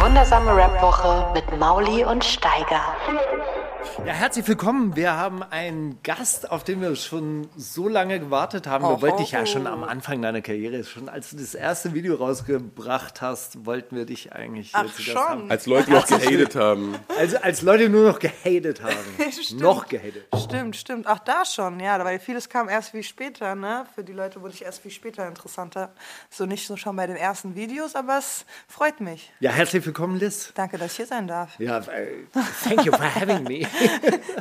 Wundersame Rap-Woche mit Mauli und Steiger. Ja, herzlich willkommen. Wir haben einen Gast, auf den wir schon so lange gewartet haben. Wir Oh, wollten dich ja oh. schon am Anfang deiner Karriere, schon als du das erste Video rausgebracht hast, wollten wir dich eigentlich Ach, hier zu Gast schon? haben. Als Leute noch gehatet haben. Also als Leute nur noch gehatet haben. Stimmt. noch gehatet. Stimmt, stimmt. Auch da schon, ja, weil vieles kam erst wie später, ne? Für die Leute wurde ich erst wie später interessanter. So nicht so schon bei den ersten Videos, aber es freut mich. Ja, herzlich willkommen, Liz. Danke, dass ich hier sein darf. Ja, thank you for having me.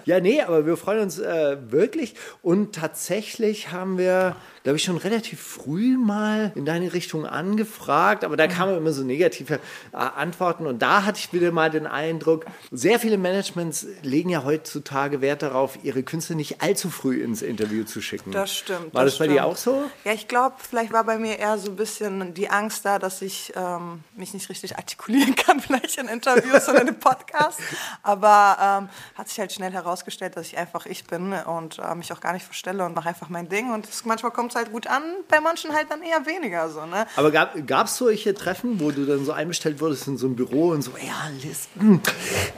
ja, nee, aber wir freuen uns äh, wirklich. Und tatsächlich haben wir, glaube ich, schon relativ früh mal in deine Richtung angefragt, aber da kamen immer so negative äh, Antworten. Und da hatte ich wieder mal den Eindruck, sehr viele Managements legen ja heutzutage Wert darauf, ihre Künstler nicht allzu früh ins Interview zu schicken. Das stimmt. War das, bei dir auch so? Ja, ich glaube, vielleicht war bei mir eher so ein bisschen die Angst da, dass ich ähm, mich nicht richtig artikulieren kann, vielleicht in Interviews oder in einem Podcast. Aber ähm, hat sich halt schnell herausgestellt, dass ich einfach ich bin und äh, mich auch gar nicht verstelle und mache einfach mein Ding. Und es, manchmal kommt es halt gut an, bei manchen halt dann eher weniger so. Ne? Aber gab es solche Treffen, wo du dann so einbestellt wurdest in so ein Büro und so, ja, Liz, hm,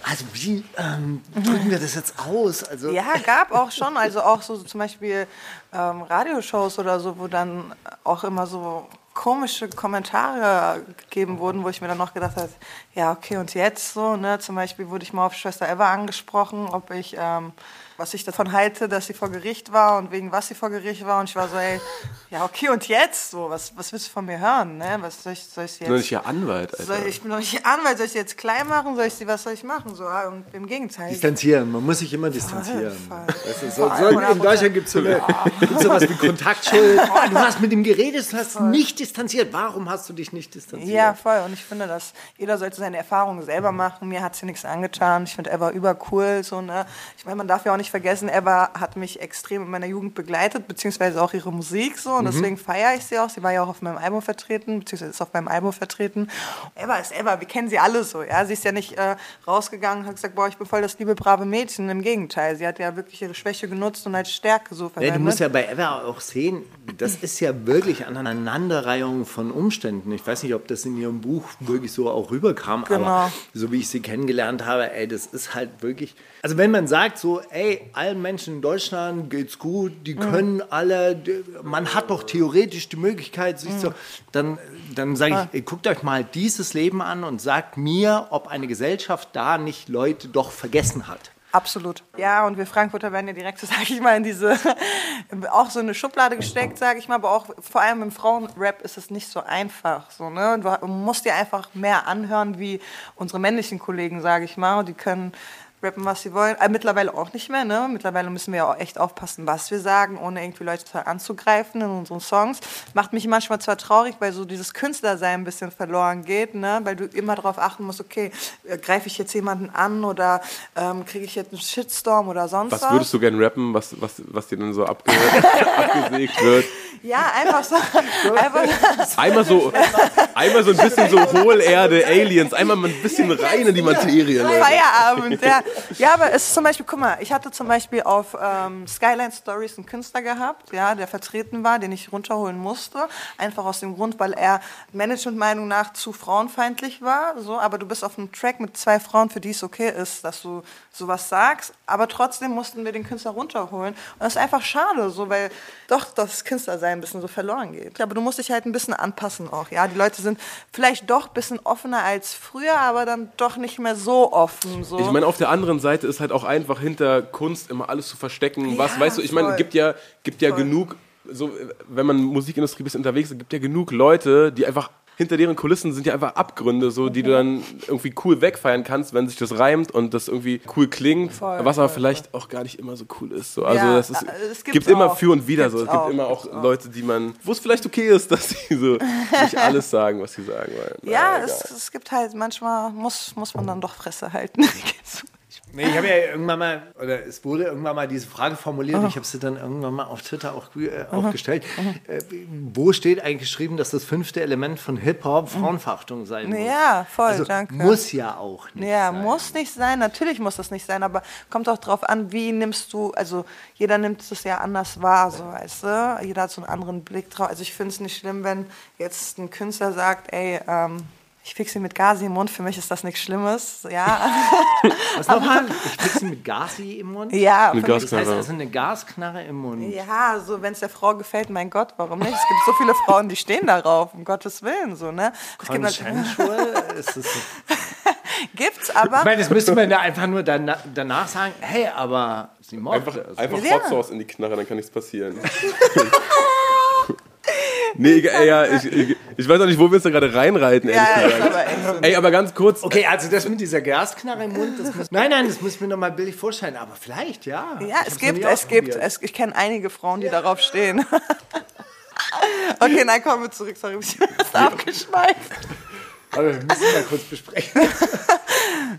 also wie ähm, drücken wir das jetzt aus? Also, Ja, gab auch schon. Also auch so zum Beispiel ähm, Radioshows oder so, wo dann auch immer so komische Kommentare gegeben wurden, wo ich mir dann noch gedacht habe, ja, okay, und jetzt so, ne? Zum Beispiel wurde ich mal auf Schwester Eva angesprochen, ob ich, ähm, was ich davon halte, dass sie vor Gericht war und wegen was sie vor Gericht war. Und ich war so, ey, ja, okay, und jetzt so, was, was willst du von mir hören, ne? Was soll ich, soll ich jetzt? Nur nicht ihr Anwalt, Alter. soll ich, ich bin doch nicht Anwalt, soll ich sie jetzt klein machen? Soll ich sie, was soll ich machen? So, ah, und im Gegenteil. Distanzieren, man muss sich immer distanzieren. voll. Weißt du, so, so in, Deutschland gibt es so, gibt's sowas wie Kontaktschuld. Oh, du hast mit ihm geredet, du hast nicht distanziert. Warum hast du dich nicht distanziert? Ja, voll. Und ich finde, dass jeder sollte seine Erfahrungen selber machen. Mir hat sie nichts angetan. Ich finde Eva übercool. So, ne? Ich meine, man darf ja auch nicht vergessen, Eva hat mich extrem in meiner Jugend begleitet, beziehungsweise auch ihre Musik. So, und deswegen feiere ich sie auch. Sie war ja auch auf meinem Album vertreten, beziehungsweise ist auf meinem Album vertreten. Eva ist Eva, wir kennen sie alle so. Ja? Sie ist ja nicht äh, rausgegangen und hat gesagt, boah, ich bin voll das liebe, brave Mädchen. Im Gegenteil, sie hat ja wirklich ihre Schwäche genutzt und als Stärke so verwendet. du musst ja bei Eva auch sehen, das ist ja wirklich eine Aneinanderreihung von Umständen. Ich weiß nicht, ob das in ihrem Buch wirklich so auch rüberkam, aber Genau. so wie ich sie kennengelernt habe, ey, das ist halt wirklich. Also wenn man sagt so, ey, allen Menschen in Deutschland geht's gut, die können alle, man hat doch theoretisch die Möglichkeit, sich so, dann, dann sage ich, ey, guckt euch mal dieses Leben an und sagt mir, ob eine Gesellschaft da nicht Leute doch vergessen hat. Absolut. Ja, und wir Frankfurter werden ja direkt, sage ich mal, in diese, auch so eine Schublade gesteckt, sage ich mal, aber auch vor allem im Frauenrap ist es nicht so einfach. So, ne? Du musst dir einfach mehr anhören wie unsere männlichen Kollegen, sage ich mal. Die können rappen, was sie wollen. Äh, mittlerweile auch nicht mehr, ne? Mittlerweile müssen wir ja auch echt aufpassen, was wir sagen, ohne irgendwie Leute anzugreifen in unseren Songs. Macht mich manchmal zwar traurig, weil so dieses Künstlersein ein bisschen verloren geht, ne? Weil du immer darauf achten musst, okay, äh, greife ich jetzt jemanden an oder ähm, kriege ich jetzt einen Shitstorm oder sonst was? Was würdest du gern rappen, was, was, was dir dann so abge abgesägt wird? Ja, einfach so. einfach, Einmal so, einmal so ein bisschen so Hohlerde, Aliens, einmal mal ein bisschen rein in die Materie, Leute. Feierabend, ja. Ja, aber es ist zum Beispiel, guck mal, ich hatte zum Beispiel auf ähm, Skyline Stories einen Künstler gehabt, ja, der vertreten war, den ich runterholen musste. Einfach aus dem Grund, weil er Managementmeinung nach zu frauenfeindlich war. So, aber du bist auf einem Track mit zwei Frauen, für die es okay ist, dass du sowas sagst. Aber trotzdem mussten wir den Künstler runterholen. Und das ist einfach schade, so, weil doch das Künstlersein ein bisschen so verloren geht. Aber du musst dich halt ein bisschen anpassen auch. Ja, die Leute sind vielleicht doch ein bisschen offener als früher, aber dann doch nicht mehr so offen. So. Ich meine, auf der anderen Seite ist halt auch einfach hinter Kunst immer alles zu verstecken. Was, Ja, weißt du, ich meine, gibt ja, gibt ja Voll. genug, so, wenn man Musikindustrie bisschen unterwegs ist, gibt ja genug Leute, die einfach hinter deren Kulissen sind ja einfach Abgründe, so, die du dann irgendwie cool wegfeiern kannst, wenn sich das reimt und das irgendwie cool klingt, Voll, was aber voll, vielleicht auch gar nicht immer so cool ist. So. Also Ja, ist, äh, es gibt gibt's immer für und wieder so. Es Gibt's gibt auch, immer auch gibt's auch. Leute, die man, wo es vielleicht okay ist, dass sie so nicht alles sagen, was sie sagen wollen. Ja, es, es gibt halt, manchmal muss, muss man dann doch Fresse halten. Nee, ich habe ja irgendwann mal, oder es wurde irgendwann mal diese Frage formuliert, und ich habe sie dann irgendwann mal auf Twitter auch, äh, auch gestellt. Äh, wo steht eigentlich geschrieben, dass das fünfte Element von Hip-Hop Frauenverachtung sein muss? Ja, voll, also, danke. Muss ja auch nicht. Ja, sein. muss nicht sein. Natürlich muss das nicht sein, aber kommt auch drauf an, wie nimmst du, also jeder nimmt es ja anders wahr, so weißt du. Jeder hat so einen anderen Blick drauf. Also ich finde es nicht schlimm, wenn jetzt ein Künstler sagt, ey, ähm, ich fixe mit Gasi im Mund, für mich ist das nichts Schlimmes. Ja, Was nochmal? Ich fixe mit Gasi im Mund? ja, für mich Das heißt Gasknarre. also eine Gasknarre im Mund. Ja, so wenn es der Frau gefällt, mein Gott, warum nicht? Es gibt so viele Frauen, die stehen darauf, um Gottes Willen, so, ne? Es gibt Consensual? ist das so? gibt's, aber Ich meine, das müsste man da einfach nur danach, danach sagen, hey, aber sie mochte Einfach, es. einfach Ja. Hot Sauce in die Knarre, dann kann nichts passieren. nee, egal, ja, ich, ich, ich weiß auch nicht, wo wir uns da gerade reinreiten, ehrlich ja, gesagt. aber. Ey, aber ganz kurz. Okay, also das mit dieser Gasknarre im Mund, das muss, nein, nein, das muss ich mir noch mal bildlich vorstellen, aber vielleicht, ja. Ja, Ich es gibt, es gibt, es, ich kenne einige Frauen, die darauf stehen. okay, nein, kommen wir zurück. Sorry, ich bin jetzt abgeschweift. Aber wir müssen mal kurz besprechen.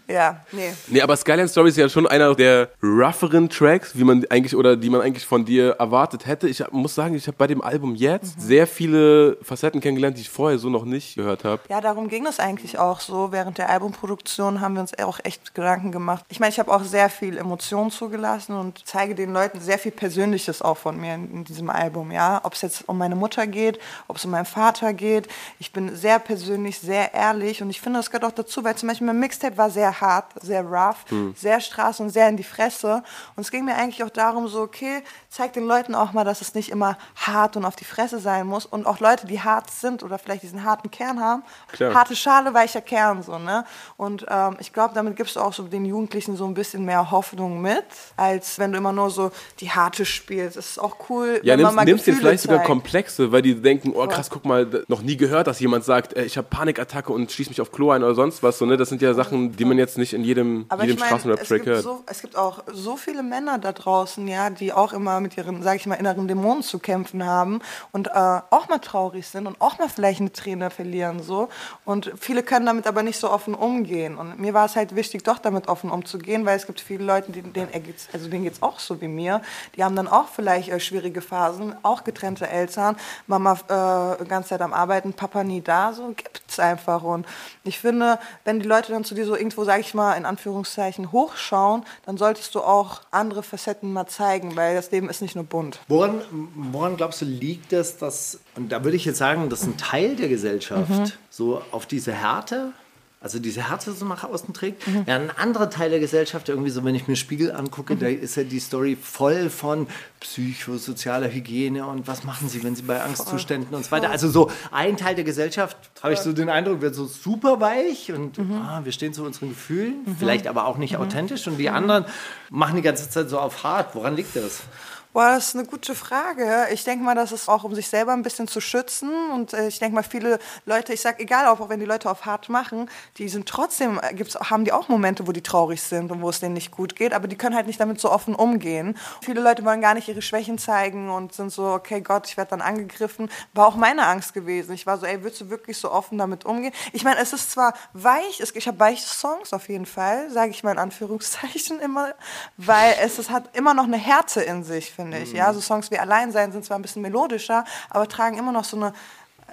Ja, nee. Nee, aber Skyline Story ist ja schon einer der rougheren Tracks, wie man eigentlich oder die man eigentlich von dir erwartet hätte. Ich muss sagen, ich habe bei dem Album jetzt sehr viele Facetten kennengelernt, die ich vorher so noch nicht gehört habe. Ja, darum ging es eigentlich auch so. Während der Albumproduktion haben wir uns auch echt Gedanken gemacht. Ich meine, ich habe auch sehr viel Emotionen zugelassen und zeige den Leuten sehr viel Persönliches auch von mir in, in diesem Album. Ja, ob es jetzt um meine Mutter geht, ob es um meinen Vater geht. Ich bin sehr persönlich, sehr ehrlich und ich finde, das gehört auch dazu, weil zum Beispiel mein Mixtape war sehr hart, sehr rough, sehr Straße und sehr in die Fresse. Und es ging mir eigentlich auch darum, so, okay, zeig den Leuten auch mal, dass es nicht immer hart und auf die Fresse sein muss. Und auch Leute, die hart sind oder vielleicht diesen harten Kern haben, Klar. harte Schale, weicher Kern, so, ne? Und ähm, ich glaube, damit gibst du auch so den Jugendlichen so ein bisschen mehr Hoffnung mit, als wenn du immer nur so die harte spielst. Es ist auch cool, Ja, wenn man nimmst, mal nimmst dir vielleicht sogar zeigt. Komplexe, weil die denken, oh krass, guck mal, noch nie gehört, dass jemand sagt, äh, ich habe Panikattacke und schließ mich auf Klo ein oder sonst was. So, ne? Das sind ja Sachen, die man jetzt nicht in jedem, Aber jedem ich es, Straßenrap-Track gibt hört. so, es gibt auch so viele Männer da draußen, ja, die auch immer mit ihren, sag ich mal, inneren Dämonen zu kämpfen haben und äh, auch mal traurig sind und auch mal vielleicht eine Träne verlieren, so. Und viele können damit aber nicht so offen umgehen. Und mir war es halt wichtig, doch damit offen umzugehen, weil es gibt viele Leute, die, denen geht's, also denen geht's auch so wie mir. Die haben dann auch vielleicht äh, schwierige Phasen, auch getrennte Eltern, Mama äh, ganze Zeit am Arbeiten, Papa nie da, so gibt's einfach. Und ich finde, wenn die Leute dann zu dir so irgendwo, sag ich mal, in Anführungszeichen hochschauen, dann solltest du auch andere Facetten mal zeigen, weil das Leben ist nicht nur bunt. Woran, woran glaubst du, liegt es, dass, und da würde ich jetzt sagen, dass ein Teil der Gesellschaft Mhm. so auf diese Härte, also diese Härte so nach außen trägt, Mhm. ja, ein anderer Teil der Gesellschaft, irgendwie so, wenn ich mir Spiegel angucke, da ist ja die Story voll von psychosozialer Hygiene und was machen sie, wenn sie bei Angstzuständen und so weiter. Also so ein Teil der Gesellschaft, habe ich so den Eindruck, wird so super weich und Mhm. ah, wir stehen zu unseren Gefühlen, vielleicht aber auch nicht authentisch und die anderen machen die ganze Zeit so auf hart. Woran liegt das? Boah, das ist eine gute Frage. Ich denke mal, das ist auch, um sich selber ein bisschen zu schützen. Und äh, ich denke mal, viele Leute, ich sag, egal, auch wenn die Leute auf hart machen, die sind trotzdem, äh, gibt's, haben die auch Momente, wo die traurig sind und wo es denen nicht gut geht, aber die können halt nicht damit so offen umgehen. Viele Leute wollen gar nicht ihre Schwächen zeigen und sind so, okay, Gott, ich werde dann angegriffen. War auch meine Angst gewesen. Ich war so, ey, würdest du wirklich so offen damit umgehen? Ich meine, es ist zwar weich, es, ich habe weiche Songs auf jeden Fall, sage ich mal in Anführungszeichen immer, weil es, es hat immer noch eine Härte in sich, finde ich. Ja, so Songs wie Allein sein sind zwar ein bisschen melodischer, aber tragen immer noch so eine,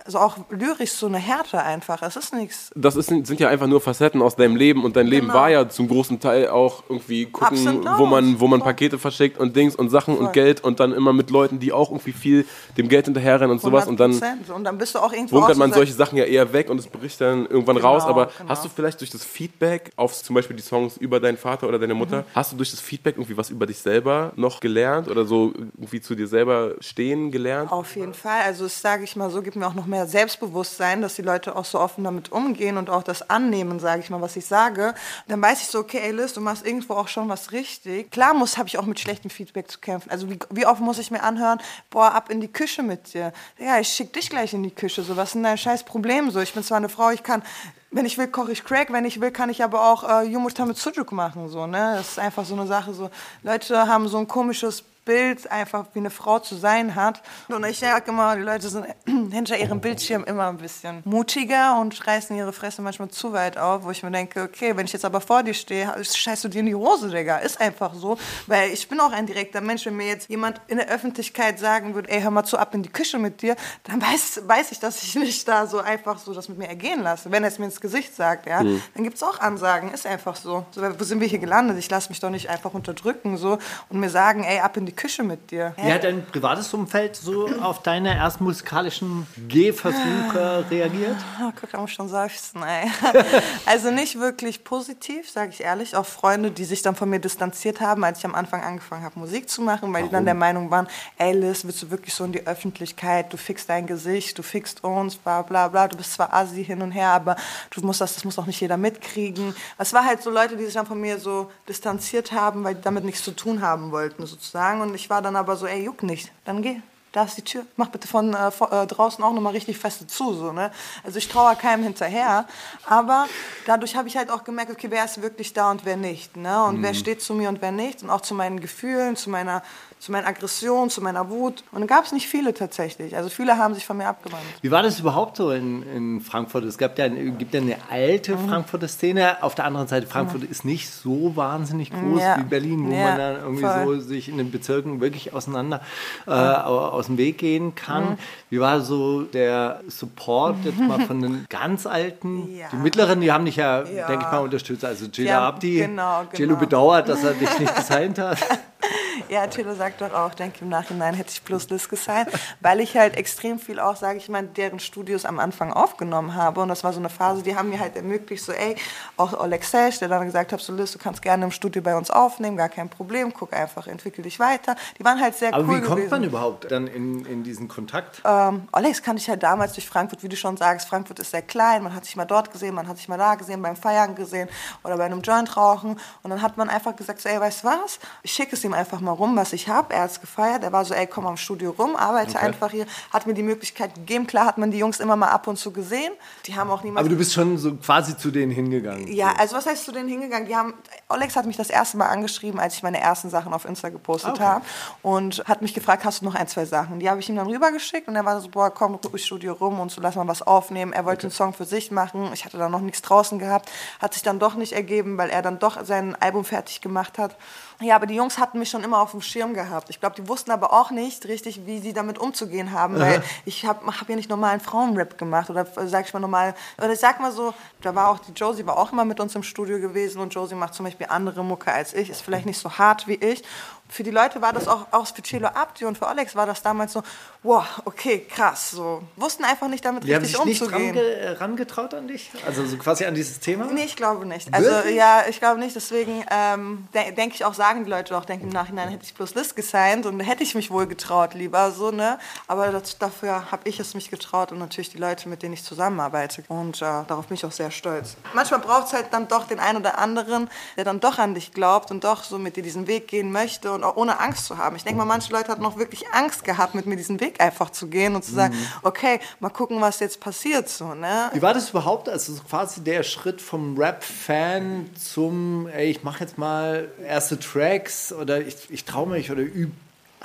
also auch lyrisch so eine Härte einfach. Es ist nichts. das ist, sind ja einfach nur Facetten aus deinem Leben und dein Leben Genau. war ja zum großen Teil auch irgendwie gucken, wo man, wo man. Pakete verschickt und Dings und Sachen und Voll. Geld und dann immer mit Leuten, die auch irgendwie viel dem Geld hinterherrennen und sowas und dann 100%. und dann bist du auch irgendwo so man solche Sachen ja eher weg und es bricht dann irgendwann Genau, raus. Aber genau. hast du vielleicht durch das Feedback auf zum Beispiel die Songs über deinen Vater oder deine Mutter, Mhm. hast du durch das Feedback irgendwie was über dich selber noch gelernt oder so irgendwie zu dir selber stehen gelernt? Auf jeden Fall. Also sage ich mal so, gibt mir auch noch mehr Selbstbewusstsein, dass die Leute auch so offen damit umgehen und auch das annehmen, sage ich mal, was ich sage. Dann weiß ich so, okay, Liz, du machst irgendwo auch schon was richtig. Klar muss, habe ich auch mit schlechtem Feedback zu kämpfen. Also wie, wie oft muss ich mir anhören, boah, ab in die Küche mit dir. Ja, ich schick dich gleich in die Küche. So, was ist denn dein scheiß Problem? So, ich bin zwar eine Frau, ich kann wenn ich will, koche ich Crack, wenn ich will, kann ich aber auch äh, Yumurta mit Sujuk machen. So, ne? Das ist einfach so eine Sache. So. Leute haben so ein komisches Bild, einfach wie eine Frau zu sein hat. Und ich sage immer, die Leute sind hinter ihrem Bildschirm immer ein bisschen mutiger und reißen ihre Fresse manchmal zu weit auf, wo ich mir denke, okay, wenn ich jetzt aber vor dir stehe, scheißt du dir in die Hose, Digga. Ist einfach so. Weil ich bin auch ein direkter Mensch. Wenn mir jetzt jemand in der Öffentlichkeit sagen würde, ey, hör mal zu ab in die Küche mit dir, dann weiß, weiß ich, dass ich nicht da so einfach so das mit mir ergehen lasse. Wenn er es mir ins Gesicht sagt, ja, mhm. dann gibt es auch Ansagen. Ist einfach so. so. Wo sind wir hier gelandet? Ich lasse mich doch nicht einfach unterdrücken so und mir sagen, ey, ab in die Küche mit dir. Wie hat dein privates Umfeld so auf deine ersten musikalischen Gehversuche reagiert? Oh, guck, da muss schon seufzen, ey. Also nicht wirklich positiv, sage ich ehrlich. Auch Freunde, die sich dann von mir distanziert haben, als ich am Anfang angefangen habe, Musik zu machen, weil Warum? die dann der Meinung waren, ey Liz, willst du wirklich so in die Öffentlichkeit, du fixst dein Gesicht, du fixst uns, bla bla bla, du bist zwar Asi hin und her, aber du musst das, das muss auch nicht jeder mitkriegen. Es war halt so Leute, die sich dann von mir so distanziert haben, weil die damit nichts zu tun haben wollten, sozusagen. Und ich war dann aber so, ey, juck nicht, dann geh. Da ist die Tür. Mach bitte von, äh, von äh, draußen auch nochmal richtig feste zu. So, ne? Also ich traue keinem hinterher. Aber dadurch habe ich halt auch gemerkt, okay, wer ist wirklich da und wer nicht. Ne? Und mhm. wer steht zu mir und wer nicht. Und auch zu meinen Gefühlen, zu meiner zu meinen Aggressionen, zu meiner Wut. Und dann gab es nicht viele tatsächlich. Also viele haben sich von mir abgewandt. Wie war das überhaupt so in, in Frankfurt? Es gab ja, gibt ja eine alte mhm. Frankfurter Szene. Auf der anderen Seite, Frankfurt mhm. ist nicht so wahnsinnig groß ja. wie Berlin, wo ja, man dann irgendwie voll. so sich in den Bezirken wirklich auseinander äh, aus dem Weg gehen kann. Mhm. Wie war so der Support jetzt mal von den ganz Alten? Ja. Die Mittleren, die haben dich ja, denke ich mal, unterstützt. Also Jela Abdi, genau, genau. Jelo bedauert, dass er dich nicht designt hat. Ja, Tilo sagt doch auch, denke im Nachhinein hätte ich plus Liz gesigned, weil ich halt extrem viel auch, sage ich mal, deren Studios am Anfang aufgenommen habe. Und das war so eine Phase, die haben mir halt ermöglicht, so, ey, auch Alexej, der dann gesagt hat, so Liz, du kannst gerne im Studio bei uns aufnehmen, gar kein Problem, guck einfach, entwickel dich weiter. Die waren halt sehr Aber cool wie kommt gewesen. man überhaupt dann in, in diesen Kontakt? Ähm, Alex kannte ich halt damals durch Frankfurt, wie du schon sagst, Frankfurt ist sehr klein, man hat sich mal dort gesehen, man hat sich mal da gesehen, beim Feiern gesehen oder bei einem Joint rauchen. Und dann hat man einfach gesagt, so, ey, weißt du was, ich schicke es ihm einfach mal rum, was ich habe. Er hat es gefeiert. Er war so, ey, komm am Studio rum, arbeite okay. einfach hier. Hat mir die Möglichkeit gegeben. Klar hat man die Jungs immer mal ab und zu gesehen. Die haben auch niemals. Aber du bist schon so quasi zu denen hingegangen. Ja, also was heißt zu denen hingegangen? Die haben, Alex hat mich das erste Mal angeschrieben, als ich meine ersten Sachen auf Insta gepostet okay. habe und hat mich gefragt, hast du noch ein, zwei Sachen? Die habe ich ihm dann rübergeschickt und er war so, boah, komm, ins Studio rum und so, lass mal was aufnehmen. Er wollte okay. einen Song für sich machen. Ich hatte da noch nichts draußen gehabt. Hat sich dann doch nicht ergeben, weil er dann doch sein Album fertig gemacht hat. Ja, aber die Jungs hatten mich schon immer auf dem Schirm gehabt. Ich glaube, die wussten aber auch nicht richtig, wie sie damit umzugehen haben, weil ich habe hab ja nicht normalen Frauenrap gemacht oder sag ich mal normal, oder ich sag mal so, da war auch die Josie war auch immer mit uns im Studio gewesen und Josie macht zum Beispiel andere Mucke als ich, ist vielleicht nicht so hart wie ich für die Leute war das auch, auch für Celo Abdi und für Alex war das damals so, wow, okay, krass, so. Wussten einfach nicht damit die richtig haben sich umzugehen. Nicht dran rangetraut an dich? Also so quasi an dieses Thema? Nee, ich glaube nicht. Also Wirklich? ja, ich glaube nicht, deswegen ähm, de denke ich auch, sagen die Leute auch, denke im Nachhinein hätte ich bloß List gesigned und hätte ich mich wohl getraut lieber, so, ne? Aber das, dafür habe ich es mich getraut und natürlich die Leute, mit denen ich zusammenarbeite und äh, darauf bin ich auch sehr stolz. Manchmal braucht es halt dann doch den einen oder anderen, der dann doch an dich glaubt und doch so mit dir diesen Weg gehen möchte und auch ohne Angst zu haben. Ich denke mal, manche Leute hatten noch wirklich Angst gehabt, mit mir diesen Weg einfach zu gehen und zu sagen, mhm. okay, mal gucken, was jetzt passiert. So, ne? Wie war das überhaupt, also quasi der Schritt vom Rap-Fan zum, ey, ich mache jetzt mal erste Tracks oder ich, ich traue mich oder übe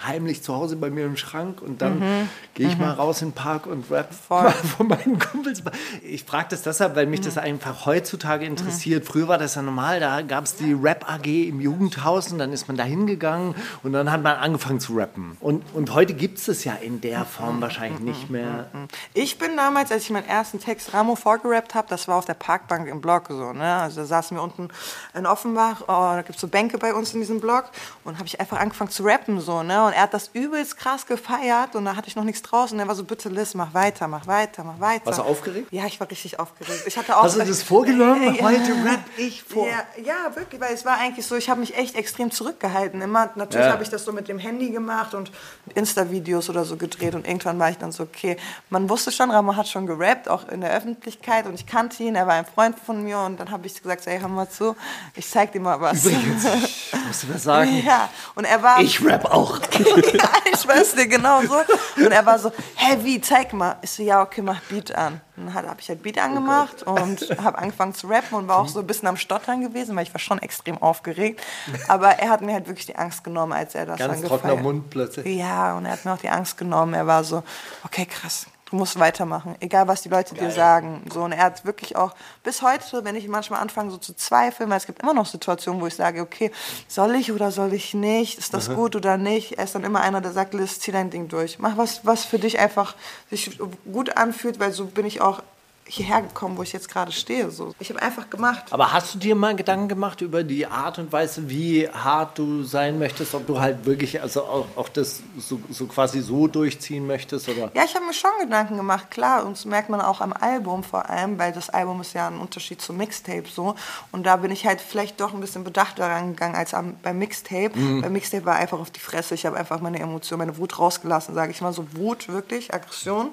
heimlich zu Hause bei mir im Schrank und dann mhm. gehe ich mhm. mal raus in den Park und rap Voll. von meinen Kumpels. Ich frage das deshalb, weil mich mhm. das einfach heutzutage interessiert. Mhm. Früher war das ja normal, da gab es die Rap AG im Jugendhaus und dann ist man da hingegangen und dann hat man angefangen zu rappen. Und, und heute gibt es das ja in der Form wahrscheinlich nicht mehr. Ich bin damals, als ich meinen ersten Text Ramo vorgerappt habe, das war auf der Parkbank im Block so. Ne? Also da saßen wir unten in Offenbach, oh, da gibt es so Bänke bei uns in diesem Block und habe ich einfach angefangen zu rappen so. Ne? Ne? Und er hat das übelst krass gefeiert und da hatte ich noch nichts draußen. Und er war so, bitte Liz, mach weiter, mach weiter, mach weiter. Warst du aufgeregt? Ja, ich war richtig aufgeregt. Ich hatte auch Hast du das vorgenommen? Ja. Heute rap ich vor. Ja, ja, wirklich, weil es war eigentlich so, ich habe mich echt extrem zurückgehalten. Immer, natürlich Ja. habe ich das so mit dem Handy gemacht und Insta-Videos oder so gedreht und irgendwann war ich dann so, okay, man wusste schon, Ramo hat schon gerappt, auch in der Öffentlichkeit und ich kannte ihn, er war ein Freund von mir und dann habe ich gesagt, ey, hör mal zu, ich zeig dir mal was. Musst du was sagen? Ja, und er war... Ich rap auch. ja, ich weiß dir genau so. Und er war so, hä, wie, zeig mal. Ich so, ja, okay, mach Beat an. Und dann habe ich halt Beat angemacht und habe angefangen zu rappen und war auch so ein bisschen am Stottern gewesen, weil ich war schon extrem aufgeregt. Aber er hat mir halt wirklich die Angst genommen, als er das Ganz dann trockener gefeiert- Mund plötzlich. Ja, und er hat mir auch die Angst genommen. Er war so, okay, krass. Du musst weitermachen, egal was die Leute dir sagen. So, und er hat wirklich auch bis heute, wenn ich manchmal anfange so zu zweifeln, weil es gibt immer noch Situationen, wo ich sage, okay, soll ich oder soll ich nicht? Ist das gut oder nicht? Er ist dann immer einer, der sagt, Liz, zieh dein Ding durch. Mach was, was für dich einfach sich gut anfühlt, weil so bin ich auch hierher gekommen, wo ich jetzt gerade stehe. So. Ich habe einfach gemacht. Aber hast du dir mal Gedanken gemacht über die Art und Weise, wie hart du sein möchtest? Ob du halt wirklich also auch, auch das so, so quasi so durchziehen möchtest? Oder? Ja, ich habe mir schon Gedanken gemacht, klar. Und das merkt man auch am Album vor allem, weil das Album ist ja ein Unterschied zum Mixtape so. Und da bin ich halt vielleicht doch ein bisschen bedachter rangegangen als am, beim Mixtape. Beim Mixtape war einfach auf die Fresse. Ich habe einfach meine Emotion, meine Wut rausgelassen, sage ich mal. So Wut, wirklich, Aggression.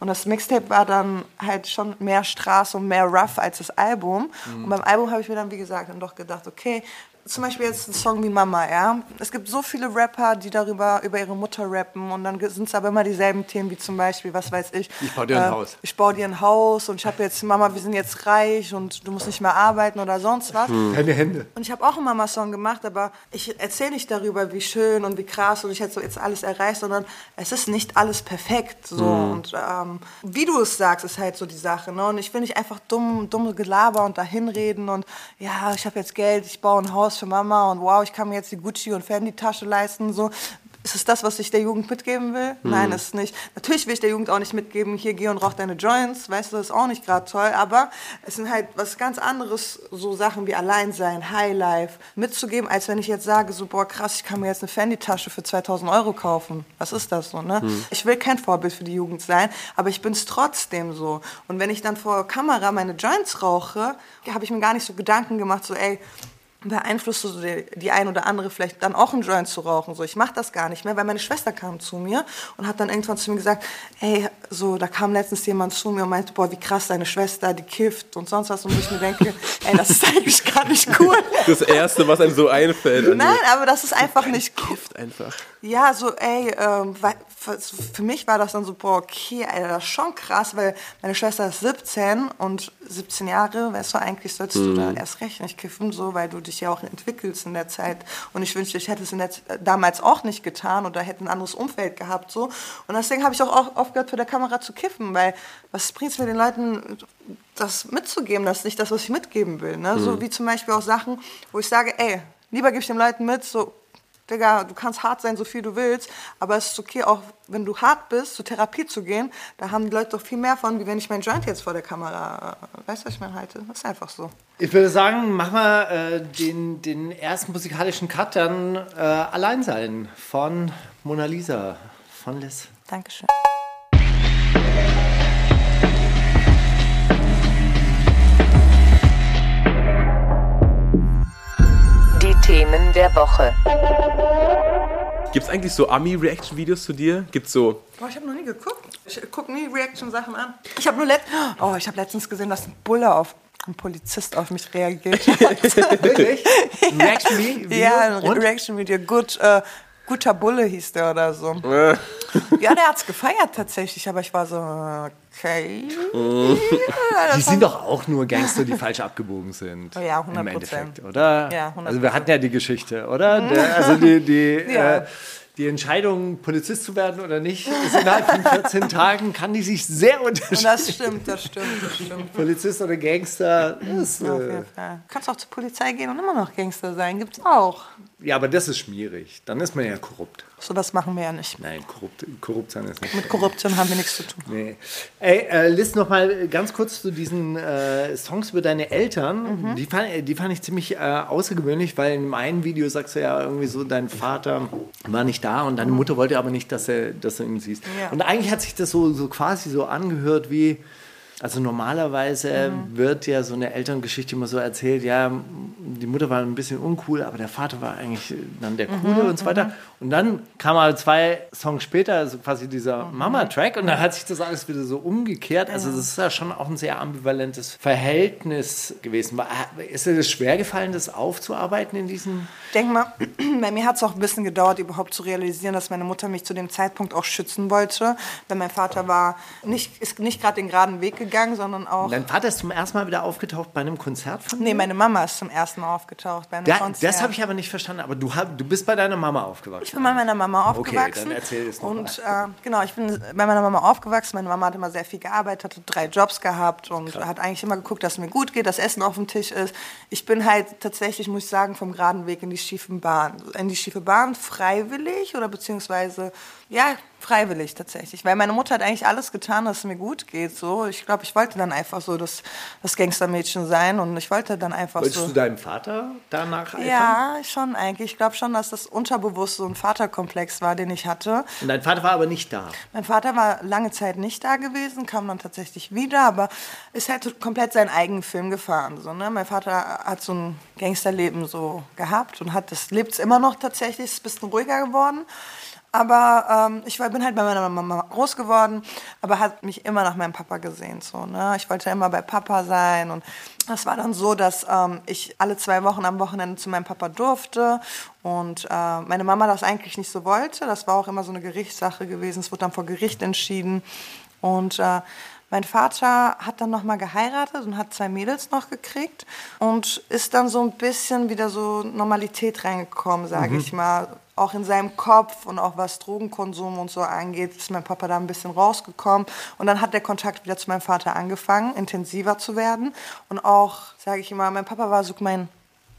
Und das Mixtape war dann halt schon mehr Straße und mehr rough als das Album. Und beim Album habe ich mir dann, wie gesagt, dann doch gedacht, okay, zum Beispiel jetzt ein Song wie Mama, ja. Es gibt so viele Rapper, die darüber über ihre Mutter rappen und dann sind es aber immer dieselben Themen wie zum Beispiel, was weiß ich. Ich bau dir ein Haus. Ich baue dir ein Haus und ich habe jetzt Mama, wir sind jetzt reich und du musst nicht mehr arbeiten oder sonst was. Deine Hände. Und ich habe auch einen Mama-Song gemacht, aber ich erzähle nicht darüber, wie schön und wie krass und ich hätte so jetzt alles erreicht, sondern es ist nicht alles perfekt. So. Und ähm, wie du es sagst, ist halt so die Sache. Ne? Und ich will nicht einfach dumm, dumme Gelaber und dahinreden und ja, ich habe jetzt Geld, ich baue ein Haus für Mama und wow, ich kann mir jetzt die Gucci und Fendi-Tasche leisten. So. Ist es das, was ich der Jugend mitgeben will? Nein, ist es nicht. Natürlich will ich der Jugend auch nicht mitgeben, hier geh und rauch deine Joints, weißt du, das ist auch nicht gerade toll, aber es sind halt was ganz anderes, so Sachen wie Alleinsein, Highlife, mitzugeben, als wenn ich jetzt sage, so, boah, krass, ich kann mir jetzt eine Fendi-Tasche für 2000 Euro kaufen. Was ist das so, ne? Ich will kein Vorbild für die Jugend sein, aber ich bin es trotzdem so. Und wenn ich dann vor Kamera meine Joints rauche, habe ich mir gar nicht so Gedanken gemacht, so, ey, beeinflusst so die, die ein oder andere vielleicht dann auch einen Joint zu rauchen. So, ich mache das gar nicht mehr, weil meine Schwester kam zu mir und hat dann irgendwann zu mir gesagt, ey, so, da kam letztens jemand zu mir und meinte, boah, wie krass deine Schwester, die kifft und sonst was. Und ich mir denke, ey, das ist eigentlich gar nicht cool. Das Erste, was einem so einfällt. Nein, aber das ist einfach nicht cool. Gift einfach. Ja, so, ey, ähm, für, mich war das dann so, boah, okay, Alter, das ist schon krass, weil meine Schwester ist 17 und 17 Jahre, weißt du, eigentlich sollst du da erst recht nicht kiffen, so, weil du dich ja auch entwickelst in der Zeit. Und ich wünschte, ich hätte es der, Z- damals auch nicht getan oder hätte ein anderes Umfeld gehabt, so. Und deswegen habe ich auch auf- aufgehört, vor der Kamera zu kiffen, weil was bringt es mir den Leuten, das mitzugeben? Das ist nicht das, was ich mitgeben will, ne? So wie zum Beispiel auch Sachen, wo ich sage, ey, lieber gebe ich den Leuten mit, so, Digga, du kannst hart sein, so viel du willst, aber es ist okay, auch wenn du hart bist, zur Therapie zu gehen, da haben die Leute doch viel mehr von, wie wenn ich meinen Joint jetzt vor der Kamera, weißt du, was ich mir halte? Das ist einfach so. Ich würde sagen, mach mal äh, den, den ersten musikalischen Cut dann äh, allein sein von Mona Lisa, von Liz. Dankeschön. Themen der Woche. Gibt es eigentlich so Ami-Reaction-Videos zu dir? Gibt's so. Boah, ich habe noch nie geguckt. Ich gucke nie Reaction-Sachen an. Ich habe nur let oh, ich hab letztens gesehen, dass ein Bulle auf ein Polizist auf mich reagiert hat. Wirklich? Ein Reaction-Video? ja, ein? Reaction-Video. Gut, äh, guter Bulle hieß der oder so. ja, der hat's gefeiert tatsächlich, aber ich war so, okay. Ja, Die sind doch auch nur Gangster, die falsch abgebogen sind. Oh ja, 100%. Im Endeffekt, oder? Ja, 100%. Also wir hatten ja die Geschichte, oder? Der, also die, die, Ja. äh, die Entscheidung, Polizist zu werden oder nicht, ist innerhalb von 14 Tagen kann die sich sehr unterscheiden. das stimmt, das stimmt, das stimmt. Polizist oder Gangster ist, äh, kannst auch zur Polizei gehen und immer noch Gangster sein. Gibt's auch. Ja, aber das ist schmierig. Dann ist man ja korrupt. So was machen wir ja nicht. Nein, korrupt, korrupt sein ist nicht. Mit Korruption haben wir nichts zu tun. Nee. Ey, äh, Liz, noch mal ganz kurz zu diesen äh, Songs über deine Eltern. Mhm. Die, fand, die fand ich ziemlich äh, außergewöhnlich, weil in meinem Video sagst du ja irgendwie so, dein Vater war nicht da und deine Mutter wollte aber nicht, dass, er, dass du ihn siehst. Mhm. Ja. Und eigentlich hat sich das so, so quasi so angehört wie, also normalerweise Mhm. wird ja so eine Elterngeschichte immer so erzählt, ja, die Mutter war ein bisschen uncool, aber der Vater war eigentlich dann der Mhm, Coole und so weiter. Und dann kam mal zwei Songs später, also quasi dieser Mhm. Mama-Track und dann hat sich das alles wieder so umgekehrt. Also das ist ja schon auch ein sehr ambivalentes Verhältnis gewesen. War- Ist dir das schwer gefallen, das aufzuarbeiten in diesen... Denk mal, bei mir hat es auch ein bisschen gedauert, überhaupt zu realisieren, dass meine Mutter mich zu dem Zeitpunkt auch schützen wollte. Denn mein Vater war nicht, ist nicht gerade den geraden Weg gegangen, sondern auch. Dein Vater ist zum ersten Mal wieder aufgetaucht bei einem Konzert von Nee, dir? meine Mama ist zum ersten Mal aufgetaucht bei einem Da, Konzert. das habe ich aber nicht verstanden. Aber du, hab, du bist bei deiner Mama aufgewachsen. Ich bin bei meiner Mama Okay, aufgewachsen. dann erzähl es noch Und äh, genau, ich bin bei meiner Mama aufgewachsen. Meine Mama hat immer sehr viel gearbeitet, hatte drei Jobs gehabt und hat eigentlich immer geguckt, dass es mir gut geht, dass Essen auf dem Tisch ist. Ich bin halt tatsächlich, muss ich sagen, vom geraden Weg in die schiefe Bahn. In die schiefe Bahn freiwillig oder beziehungsweise, ja, freiwillig tatsächlich. Weil meine Mutter hat eigentlich alles getan, dass es mir gut geht. So. Ich glaube, ich wollte dann einfach so das, das Gangstermädchen sein und ich wollte dann einfach Wolltest so. du deinem Vater danach eifern? Ja, schon eigentlich. Ich glaube schon, dass das unterbewusst so ein Vaterkomplex war, den ich hatte. Und dein Vater war aber nicht da. Mein Vater war lange Zeit nicht da gewesen, kam dann tatsächlich wieder, aber ist halt komplett seinen eigenen Film gefahren. So, ne? Mein Vater hat so ein Gangsterleben so gehabt und hat das lebt es immer noch tatsächlich, ist ein bisschen ruhiger geworden. Aber ähm, ich war, bin halt bei meiner Mama groß geworden, aber hat mich immer nach meinem Papa gesehen. So, ne? Ich wollte immer bei Papa sein. Und das war dann so, dass ähm, ich alle zwei Wochen am Wochenende zu meinem Papa durfte. Und äh, meine Mama das eigentlich nicht so wollte. Das war auch immer so eine Gerichtssache gewesen. Es wurde dann vor Gericht entschieden. Und äh, mein Vater hat dann nochmal geheiratet und hat zwei Mädels noch gekriegt und ist dann so ein bisschen wieder so Normalität reingekommen, sage ich mal. Auch in seinem Kopf und auch was Drogenkonsum und so angeht, ist mein Papa da ein bisschen rausgekommen. Und dann hat der Kontakt wieder zu meinem Vater angefangen, intensiver zu werden. Und auch, sage ich immer, mein Papa war so mein,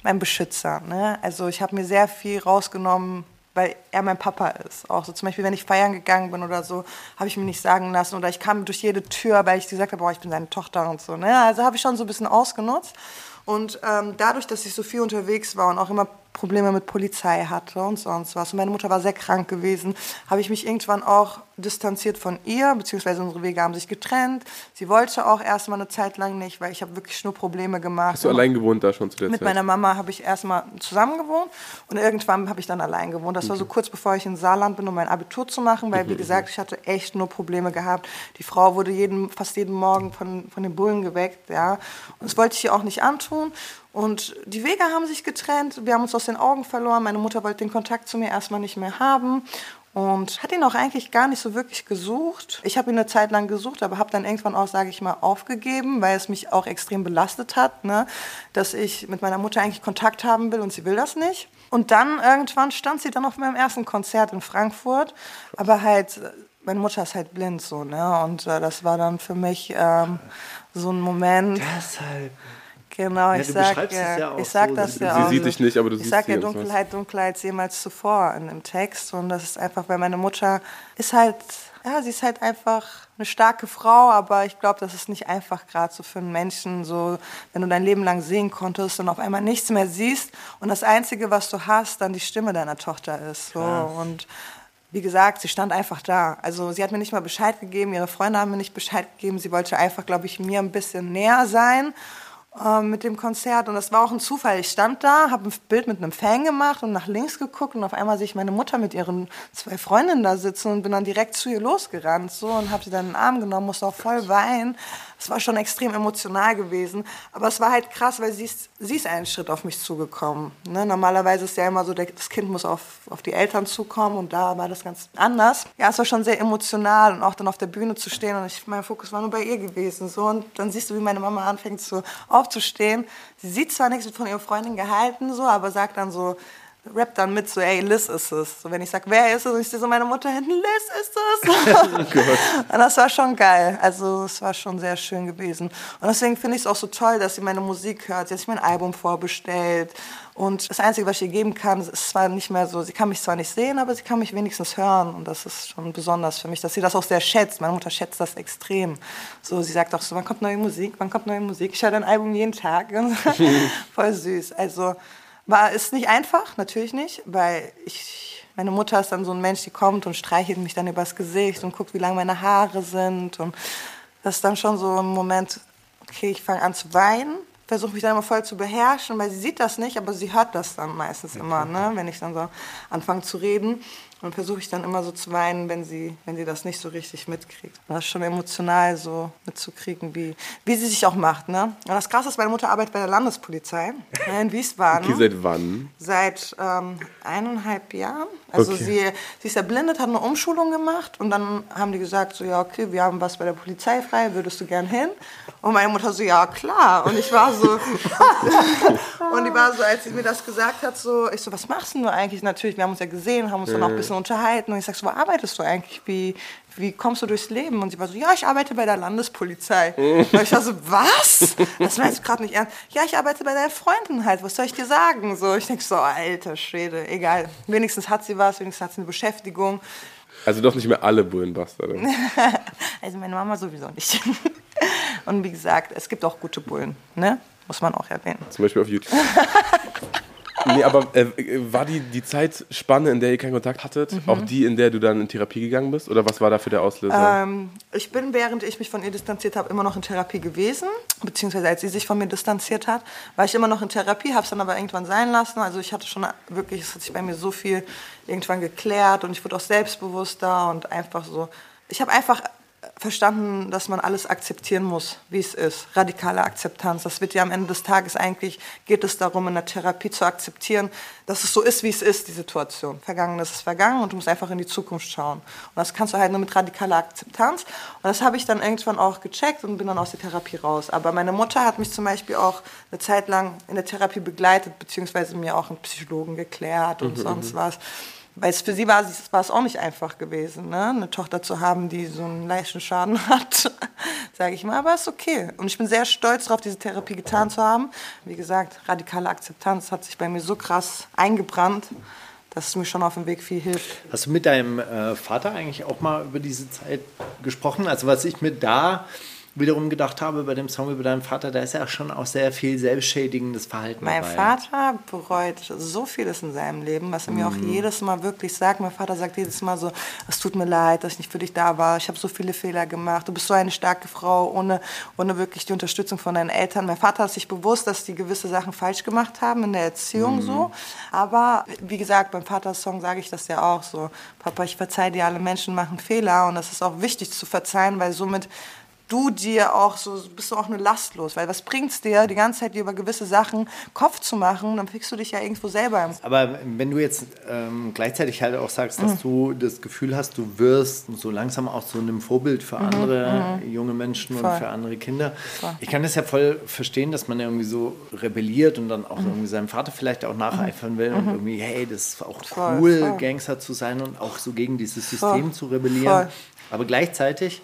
mein Beschützer. Ne? Also ich habe mir sehr viel rausgenommen, weil er mein Papa ist. Auch so zum Beispiel, wenn ich feiern gegangen bin oder so, habe ich mir nicht sagen lassen. Oder ich kam durch jede Tür, weil ich gesagt habe, ich bin seine Tochter und so. Ne? Also habe ich schon so ein bisschen ausgenutzt. Und ähm, dadurch, dass ich so viel unterwegs war und auch immer Probleme mit Polizei hatte und sonst was. Und meine Mutter war sehr krank gewesen. Habe ich mich irgendwann auch distanziert von ihr, beziehungsweise unsere Wege haben sich getrennt. Sie wollte auch erstmal eine Zeit lang nicht, weil ich habe wirklich nur Probleme gemacht. Hast du allein gewohnt da schon zu der Mit Zeit? meiner Mama habe ich erstmal zusammen gewohnt und irgendwann habe ich dann allein gewohnt. Das war so kurz bevor ich in Saarland bin, um mein Abitur zu machen, weil wie gesagt, ich hatte echt nur Probleme gehabt. Die Frau wurde jeden, fast jeden Morgen von, von den Bullen geweckt, ja. Und das wollte ich ihr auch nicht antun. Und die Wege haben sich getrennt, wir haben uns aus den Augen verloren. Meine Mutter wollte den Kontakt zu mir erstmal nicht mehr haben und hat ihn auch eigentlich gar nicht so wirklich gesucht. Ich habe ihn eine Zeit lang gesucht, aber habe dann irgendwann auch, sage ich mal, aufgegeben, weil es mich auch extrem belastet hat, ne? dass ich mit meiner Mutter eigentlich Kontakt haben will und sie will das nicht. Und dann irgendwann stand sie dann auf meinem ersten Konzert in Frankfurt, aber halt meine Mutter ist halt blind so, ne? Und äh, das war dann für mich ähm, so ein Moment. Deshalb. Genau, ich du sag, beschreibst es ja, ja ich sag so, das dass ja sie auch. sieht dich nicht, aber du ich siehst sag sie, ja Dunkelheit, Dunkelheit jemals zuvor in dem Text und das ist einfach, weil meine Mutter ist halt, ja, sie ist halt einfach eine starke Frau, aber ich glaube, das ist nicht einfach gerade so für einen Menschen, so wenn du dein Leben lang sehen konntest und auf einmal nichts mehr siehst und das Einzige, was du hast, dann die Stimme deiner Tochter ist. So. Und wie gesagt, sie stand einfach da. Also sie hat mir nicht mal Bescheid gegeben, ihre Freunde haben mir nicht Bescheid gegeben. Sie wollte einfach, glaube ich, mir ein bisschen näher sein ähm, mit dem Konzert. Und das war auch ein Zufall. Ich stand da, habe ein Bild mit einem Fan gemacht und nach links geguckt und auf einmal sehe ich meine Mutter mit ihren zwei Freundinnen da sitzen und bin dann direkt zu ihr losgerannt so und habe sie dann in den Arm genommen, musste auch voll weinen. Es war schon extrem emotional gewesen. Aber es war halt krass, weil sie ist, sie ist einen Schritt auf mich zugekommen. Ne? Normalerweise ist ja immer so, das Kind muss auf, auf die Eltern zukommen und da war das ganz anders. Ja, es war schon sehr emotional und auch dann auf der Bühne zu stehen und ich, mein Fokus war nur bei ihr gewesen. So. Und dann siehst du, wie meine Mama anfängt so aufzustehen. Sie sieht zwar nichts, wird von ihrer Freundin gehalten, so, aber sagt dann so, rapp dann mit so, ey, Liz ist es. So, wenn ich sag, wer ist es? Und ich sehe so meine Mutter hinten, Liz ist es. und das war schon geil. Also es war schon sehr schön gewesen. Und deswegen finde ich es auch so toll, dass sie meine Musik hört. Sie hat sich mein Album vorbestellt. Und das Einzige, was ich ihr geben kann, ist zwar nicht mehr so, sie kann mich zwar nicht sehen, aber sie kann mich wenigstens hören. Und das ist schon besonders für mich, dass sie das auch sehr schätzt. Meine Mutter schätzt das extrem. So, sie sagt auch so, wann kommt neue Musik, wann kommt neue Musik? Ich höre dein Album jeden Tag. Voll süß. Also war es nicht einfach, natürlich nicht, weil ich, meine Mutter ist dann so ein Mensch, die kommt und streichelt mich dann übers Gesicht und guckt, wie lang meine Haare sind. Und das ist dann schon so ein Moment, okay, ich fange an zu weinen versuche mich dann immer voll zu beherrschen, weil sie sieht das nicht, aber sie hört das dann meistens immer, ne? wenn ich dann so anfange zu reden. Und versuche ich dann immer so zu weinen, wenn sie, wenn sie das nicht so richtig mitkriegt. Und das ist schon emotional so mitzukriegen, wie, wie sie sich auch macht. Ne? Und das Krasse ist, meine Mutter arbeitet bei der Landespolizei in Wiesbaden. Okay, seit wann? Seit ähm, eineinhalb Jahren. Also Okay. sie, sie ist erblindet, hat eine Umschulung gemacht und dann haben die gesagt, so ja, okay, wir haben was bei der Polizei frei, würdest du gern hin? Und meine Mutter so, ja, klar. Und ich war so, und die war so, als sie mir das gesagt hat, so, ich so, was machst denn du eigentlich? Natürlich, wir haben uns ja gesehen, haben uns dann auch ein bisschen unterhalten und ich sag so, wo arbeitest du eigentlich? Wie, wie kommst du durchs Leben? Und sie war so, ja, ich arbeite bei der Landespolizei. Und ich war so, was? Das meinst du gerade nicht ernst? Ja, ich arbeite bei deinen Freunden halt, was soll ich dir sagen? So, ich denke so, alter Schwede, egal. Wenigstens hat sie was, wenigstens hat sie eine Beschäftigung. Also doch nicht mehr alle Bullenbuster. Also meine Mama sowieso nicht. Und wie gesagt, es gibt auch gute Bullen, ne? Muss man auch erwähnen. Zum Beispiel auf YouTube. nee, aber äh, war die, die Zeit spannend, in der ihr keinen Kontakt hattet? Mhm. Auch die, in der du dann in Therapie gegangen bist? Oder was war da für der Auslöser? Ähm, ich bin, während ich mich von ihr distanziert habe, immer noch in Therapie gewesen. Beziehungsweise als sie sich von mir distanziert hat, war ich immer noch in Therapie, habe es dann aber irgendwann sein lassen. Also ich hatte schon wirklich, es hat sich bei mir so viel irgendwann geklärt und ich wurde auch selbstbewusster und einfach so. Ich habe einfach verstanden, dass man alles akzeptieren muss, wie es ist. Radikale Akzeptanz. Das wird ja am Ende des Tages eigentlich, geht es darum, in der Therapie zu akzeptieren, dass es so ist, wie es ist, die Situation. Vergangenes ist vergangen und du musst einfach in die Zukunft schauen. Und das kannst du halt nur mit radikaler Akzeptanz. Und das habe ich dann irgendwann auch gecheckt und bin dann aus der Therapie raus. Aber meine Mutter hat mich zum Beispiel auch eine Zeit lang in der Therapie begleitet, beziehungsweise mir auch einen Psychologen geklärt und sonst was. Weil es für sie war, war es auch nicht einfach gewesen, ne? eine Tochter zu haben, die so einen leichten Schaden hat, sage ich mal. Aber es ist okay. Und ich bin sehr stolz darauf, diese Therapie getan zu haben. Wie gesagt, radikale Akzeptanz hat sich bei mir so krass eingebrannt, dass es mir schon auf dem Weg viel hilft. Hast du mit deinem äh, Vater eigentlich auch mal über diese Zeit gesprochen? Also was ich mir da wiederum gedacht habe bei dem Song über deinen Vater, da ist ja schon auch sehr viel selbstschädigendes Verhalten Mein dabei. Vater bereut so vieles in seinem Leben, was er mir auch jedes Mal wirklich sagt. Mein Vater sagt jedes Mal so, es tut mir leid, dass ich nicht für dich da war. Ich habe so viele Fehler gemacht. Du bist so eine starke Frau, ohne, ohne wirklich die Unterstützung von deinen Eltern. Mein Vater hat sich bewusst, dass die gewisse Sachen falsch gemacht haben in der Erziehung so. Aber wie gesagt, beim Vatersong sage ich das ja auch so. Papa, ich verzeihe dir, alle Menschen machen Fehler und das ist auch wichtig zu verzeihen, weil somit du dir auch so, bist du auch eine Last los. Weil was bringt's dir, die ganze Zeit dir über gewisse Sachen Kopf zu machen, dann fickst du dich ja irgendwo selber im Aber wenn du jetzt ähm, gleichzeitig halt auch sagst, dass du das Gefühl hast, du wirst so langsam auch so einem Vorbild für andere junge Menschen und Voll. für andere Kinder. Ich kann das ja voll verstehen, dass man irgendwie so rebelliert und dann auch irgendwie seinem Vater vielleicht auch nacheifern will und irgendwie, hey, das ist auch Voll, cool, voll. Gangster zu sein und auch so gegen dieses System Voll. zu rebellieren. Voll. Aber gleichzeitig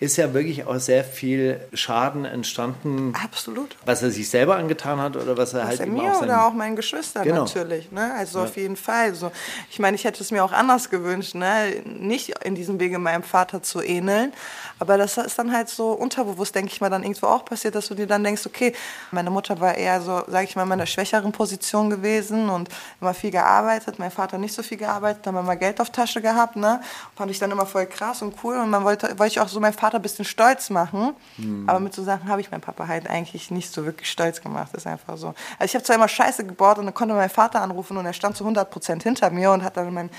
ist ja wirklich auch sehr viel Schaden entstanden, Absolut. was er sich selber angetan hat oder was er Was halt er mir auch oder auch meinen Geschwistern Genau. natürlich. Ne? Also auf jeden Fall. So. Ich meine, ich hätte es mir auch anders gewünscht, ne? nicht in diesem Wege meinem Vater zu ähneln. Aber das ist dann halt so unterbewusst, denke ich mal, dann irgendwo auch passiert, dass du dir dann denkst, okay, meine Mutter war eher so, sage ich mal, in einer schwächeren Position gewesen und immer viel gearbeitet. Mein Vater nicht so viel gearbeitet, haben wir mal Geld auf Tasche gehabt. Ne? Fand ich dann immer voll krass und cool. Und man wollte, wollte ich auch so meinen Vater ein bisschen stolz machen. Aber mit so Sachen habe ich meinen Papa halt eigentlich nicht so wirklich stolz gemacht. ist einfach so. Also ich habe zwar immer Scheiße gebaut und dann konnte mein Vater anrufen und er stand zu 100 Prozent hinter mir und hat dann mein,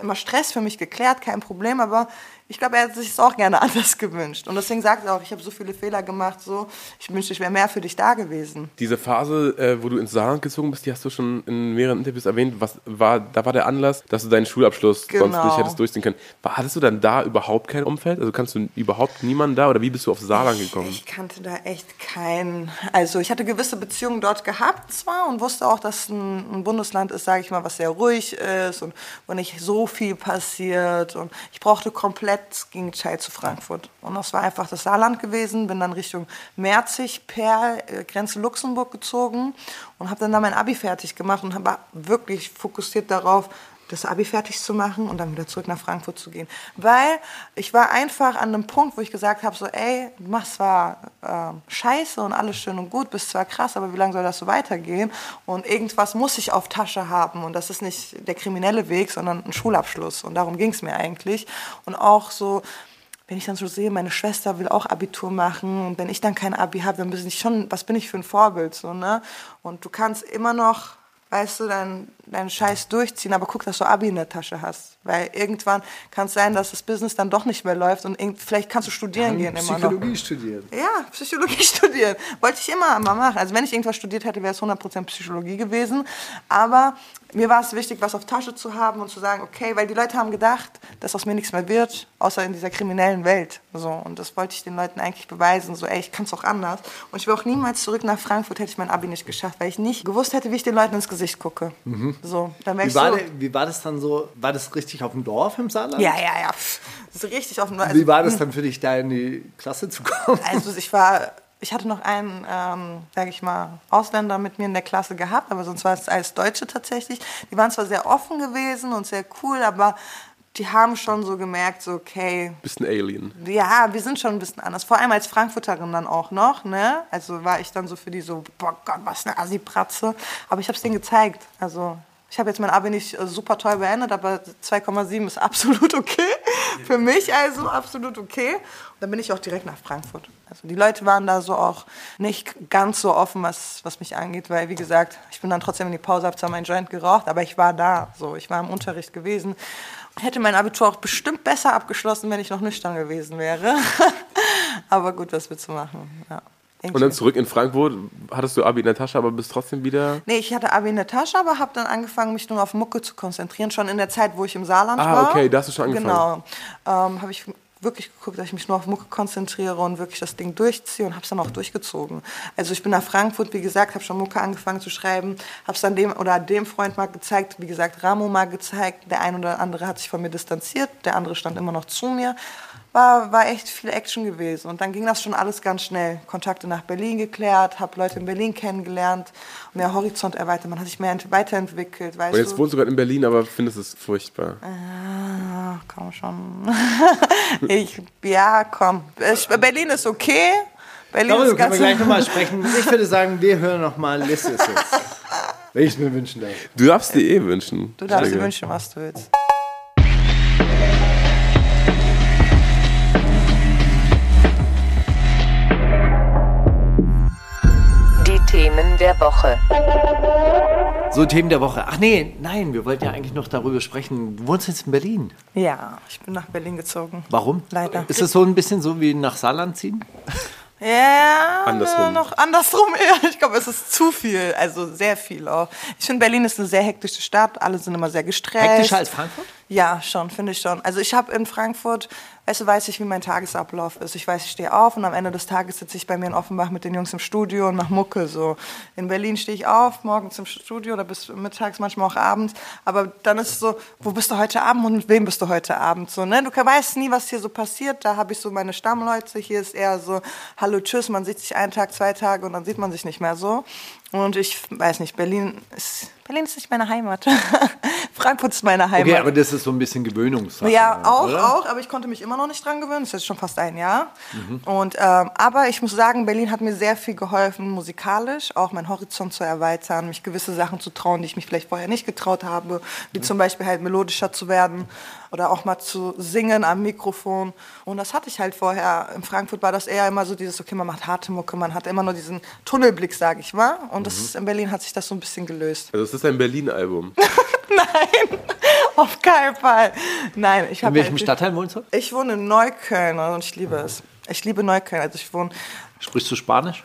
immer Stress für mich geklärt, kein Problem. Aber ich glaube, er hätte sich es auch gerne anders gewünscht. Und deswegen sagt er auch, ich habe so viele Fehler gemacht, so, ich wünschte, ich wäre mehr für dich da gewesen. Diese Phase, äh, wo du ins Saarland gezogen bist, die hast du schon in mehreren Interviews erwähnt. Was war, da war der Anlass, dass du deinen Schulabschluss sonst Genau. nicht hättest durchziehen können. War, hattest du dann da überhaupt kein Umfeld? Also kannst du überhaupt niemanden da oder wie bist du auf Saarland gekommen? Ich kannte da echt keinen. Also ich hatte gewisse Beziehungen dort gehabt zwar und wusste auch, dass ein, ein Bundesland ist, sage ich mal, was sehr ruhig ist und wo nicht so viel passiert. Und ich brauchte komplett das Gegenteil zu Frankfurt. Und das war einfach das Saarland gewesen. Bin dann Richtung Merzig, Perl, äh, Grenze Luxemburg gezogen und habe dann da mein Abi fertig gemacht und war wirklich fokussiert darauf, das Abi fertig zu machen und dann wieder zurück nach Frankfurt zu gehen. Weil ich war einfach an einem Punkt, wo ich gesagt habe, so, ey, machst zwar ähm, Scheiße und alles schön und gut, bist zwar krass, aber wie lange soll das so weitergehen? Und irgendwas muss ich auf Tasche haben und das ist nicht der kriminelle Weg, sondern ein Schulabschluss. Und darum ging es mir eigentlich. Und auch so, wenn ich dann so sehe, meine Schwester will auch Abitur machen und wenn ich dann kein Abi habe, dann bin ich schon, was bin ich für ein Vorbild, so, ne? Und du kannst immer noch, weißt du, deinen deinen Scheiß durchziehen, aber guck, dass du Abi in der Tasche hast. Weil irgendwann kann es sein, dass das Business dann doch nicht mehr läuft und vielleicht kannst du studieren gehen immer noch. Psychologie studieren. Ja, Psychologie studieren. Wollte ich immer mal machen. Also wenn ich irgendwas studiert hätte, wäre es 100% Psychologie gewesen. Aber mir war es wichtig, was auf Tasche zu haben und zu sagen, okay, weil die Leute haben gedacht, dass aus mir nichts mehr wird, außer in dieser kriminellen Welt. So, und das wollte ich den Leuten eigentlich beweisen. So, ey, ich kann es auch anders. Und ich will auch niemals zurück nach Frankfurt, hätte ich mein Abi nicht geschafft, weil ich nicht gewusst hätte, wie ich den Leuten ins Gesicht gucke. So, dann Wie ich war, so... der, wie war das dann so? War das richtig auf dem Dorf im Saarland? Ja, ja, ja. pff, Das ist richtig offen. Also, Wie war das dann für dich, da in die Klasse zu kommen? Also ich war, ich hatte noch einen, ähm, sage ich mal, Ausländer mit mir in der Klasse gehabt, aber sonst war es alles Deutsche tatsächlich. Die waren zwar sehr offen gewesen und sehr cool, aber die haben schon so gemerkt, so okay, Bist ein Alien. ja, wir sind schon ein bisschen anders. Vor allem als Frankfurterin dann auch noch, ne? Also war ich dann so für die so, boah Gott, was eine Assi-Pratze. Aber ich habe es denen gezeigt. Also ich habe jetzt mein Abi nicht äh, super toll beendet, aber 2,7 ist absolut okay. Für mich also absolut okay. Dann bin ich auch direkt nach Frankfurt. Also die Leute waren da so auch nicht ganz so offen, was, was mich angeht, weil wie gesagt, ich bin dann trotzdem in die Pause, habe zwar meinen Joint geraucht, aber ich war da. So, ich war im Unterricht gewesen. Hätte mein Abitur auch bestimmt besser abgeschlossen, wenn ich noch nüchtern gewesen wäre. aber gut, was willst du machen? Ja. Und dann zurück in Frankfurt, hattest du Abi in der Tasche, aber bist trotzdem wieder. Nee, ich hatte Abi in der Tasche, aber habe dann angefangen, mich nur auf Mucke zu konzentrieren, schon in der Zeit, wo ich im Saarland Ah, war. okay, da hast du schon angefangen. Genau. Ähm, habe ich wirklich geguckt, dass ich mich nur auf Mucke konzentriere und wirklich das Ding durchziehe und habe es dann auch durchgezogen. Also ich bin nach Frankfurt, wie gesagt, habe schon Mucke angefangen zu schreiben, habe es dann dem oder dem Freund mal gezeigt, wie gesagt, Ramo mal gezeigt. Der ein oder andere hat sich von mir distanziert, der andere stand immer noch zu mir. War, war echt viel Action gewesen. Und dann ging das schon alles ganz schnell. Kontakte nach Berlin geklärt, habe Leute in Berlin kennengelernt, mehr Horizont erweitert, man hat sich mehr ent- weiterentwickelt. Weißt Und jetzt du? wohnst du gerade in Berlin, aber findest es furchtbar. Ah, komm schon. ich, ja, komm. Berlin ist okay. Berlin Darüber ist können ganz wir gleich nochmal sprechen. Ich würde sagen, wir hören nochmal List ist jetzt. Wenn ich mir wünschen darf. Du darfst dir eh wünschen. Du darfst dir wünschen, was du willst. Themen der Woche. So, Themen der Woche. Ach nee, nein, wir wollten ja eigentlich noch darüber sprechen. Du wohnst jetzt in Berlin. Ja, ich bin nach Berlin gezogen. Warum? Leider. Ist es so ein bisschen so wie nach Saarland ziehen? Ja, Andersrum. noch andersrum eher. Ich glaube, es ist zu viel, also sehr viel auch. Ich finde, Berlin ist eine sehr hektische Stadt. Alle sind immer sehr gestresst. Hektischer als Frankfurt? Ja, schon, finde ich schon. Also ich habe in Frankfurt, du, weiß ich, wie mein Tagesablauf ist. Ich weiß, ich stehe auf und am Ende des Tages sitze ich bei mir in Offenbach mit den Jungs im Studio und mache Mucke. So. In Berlin stehe ich auf, morgens im Studio oder bis mittags, manchmal auch abends. Aber dann ist es so, wo bist du heute Abend und mit wem bist du heute Abend? So, ne? Du weißt nie, was hier so passiert. Da habe ich so meine Stammleute. Hier ist eher so, hallo, tschüss, man sieht sich einen Tag, zwei Tage und dann sieht man sich nicht mehr so. Und ich weiß nicht, Berlin ist, Berlin ist nicht meine Heimat. Frankfurt ist meine Heimat. Okay, aber das ist so ein bisschen Gewöhnungssache. Ja, auch, oder? auch, aber ich konnte mich immer noch nicht dran gewöhnen. Das ist jetzt schon fast ein Jahr. Und, ähm, aber ich muss sagen, Berlin hat mir sehr viel geholfen, musikalisch, auch meinen Horizont zu erweitern, mich gewisse Sachen zu trauen, die ich mich vielleicht vorher nicht getraut habe, wie zum Beispiel halt melodischer zu werden. Oder auch mal zu singen am Mikrofon. Und das hatte ich halt vorher. In Frankfurt war das eher immer so dieses, okay, man macht harte Mucke, man hat immer nur diesen Tunnelblick, sage ich mal. Und das ist, in Berlin hat sich das so ein bisschen gelöst. Also es ist ein Berlin-Album. Nein, auf keinen Fall. Nein, ich In habe welchem Stadtteil wohnst du? Ich wohne in Neukölln und ich liebe es. Ich liebe Neukölln. Also ich wohne. Sprichst du Spanisch?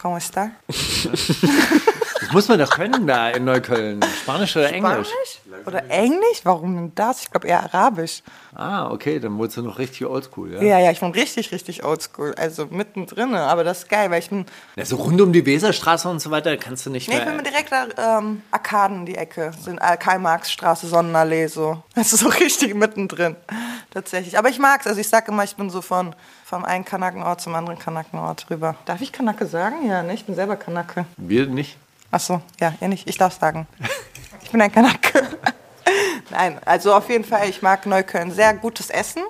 ¿Cómo está? Das muss man doch können da in Neukölln. Spanisch oder Englisch? Spanisch? Oder Englisch? Warum denn das? Ich glaube eher Arabisch. Ah, okay, dann wurdest du noch richtig oldschool, ja? Ja, ja, ich bin richtig, richtig oldschool. Also mittendrin. Aber das ist geil, weil ich bin. ja? So rund um die Weserstraße und so weiter kannst du nicht Nee, ich mehr. bin direkt da, ähm, Arkaden die Ecke. Sind Karl-Marx-Straße, Sonnenallee, so. Also so richtig mittendrin. Tatsächlich. Aber ich mag's. Also ich sag immer, ich bin so von, vom einen Kanackenort zum anderen Kanackenort rüber. Darf ich Kanake sagen? Ja, ne? Ich bin selber Kanake. Wir nicht. Ach so, ja, ihr nicht. Ich darf sagen. Ich bin ein Kanake. Nein, also auf jeden Fall, ich mag Neukölln. Sehr gutes Essen.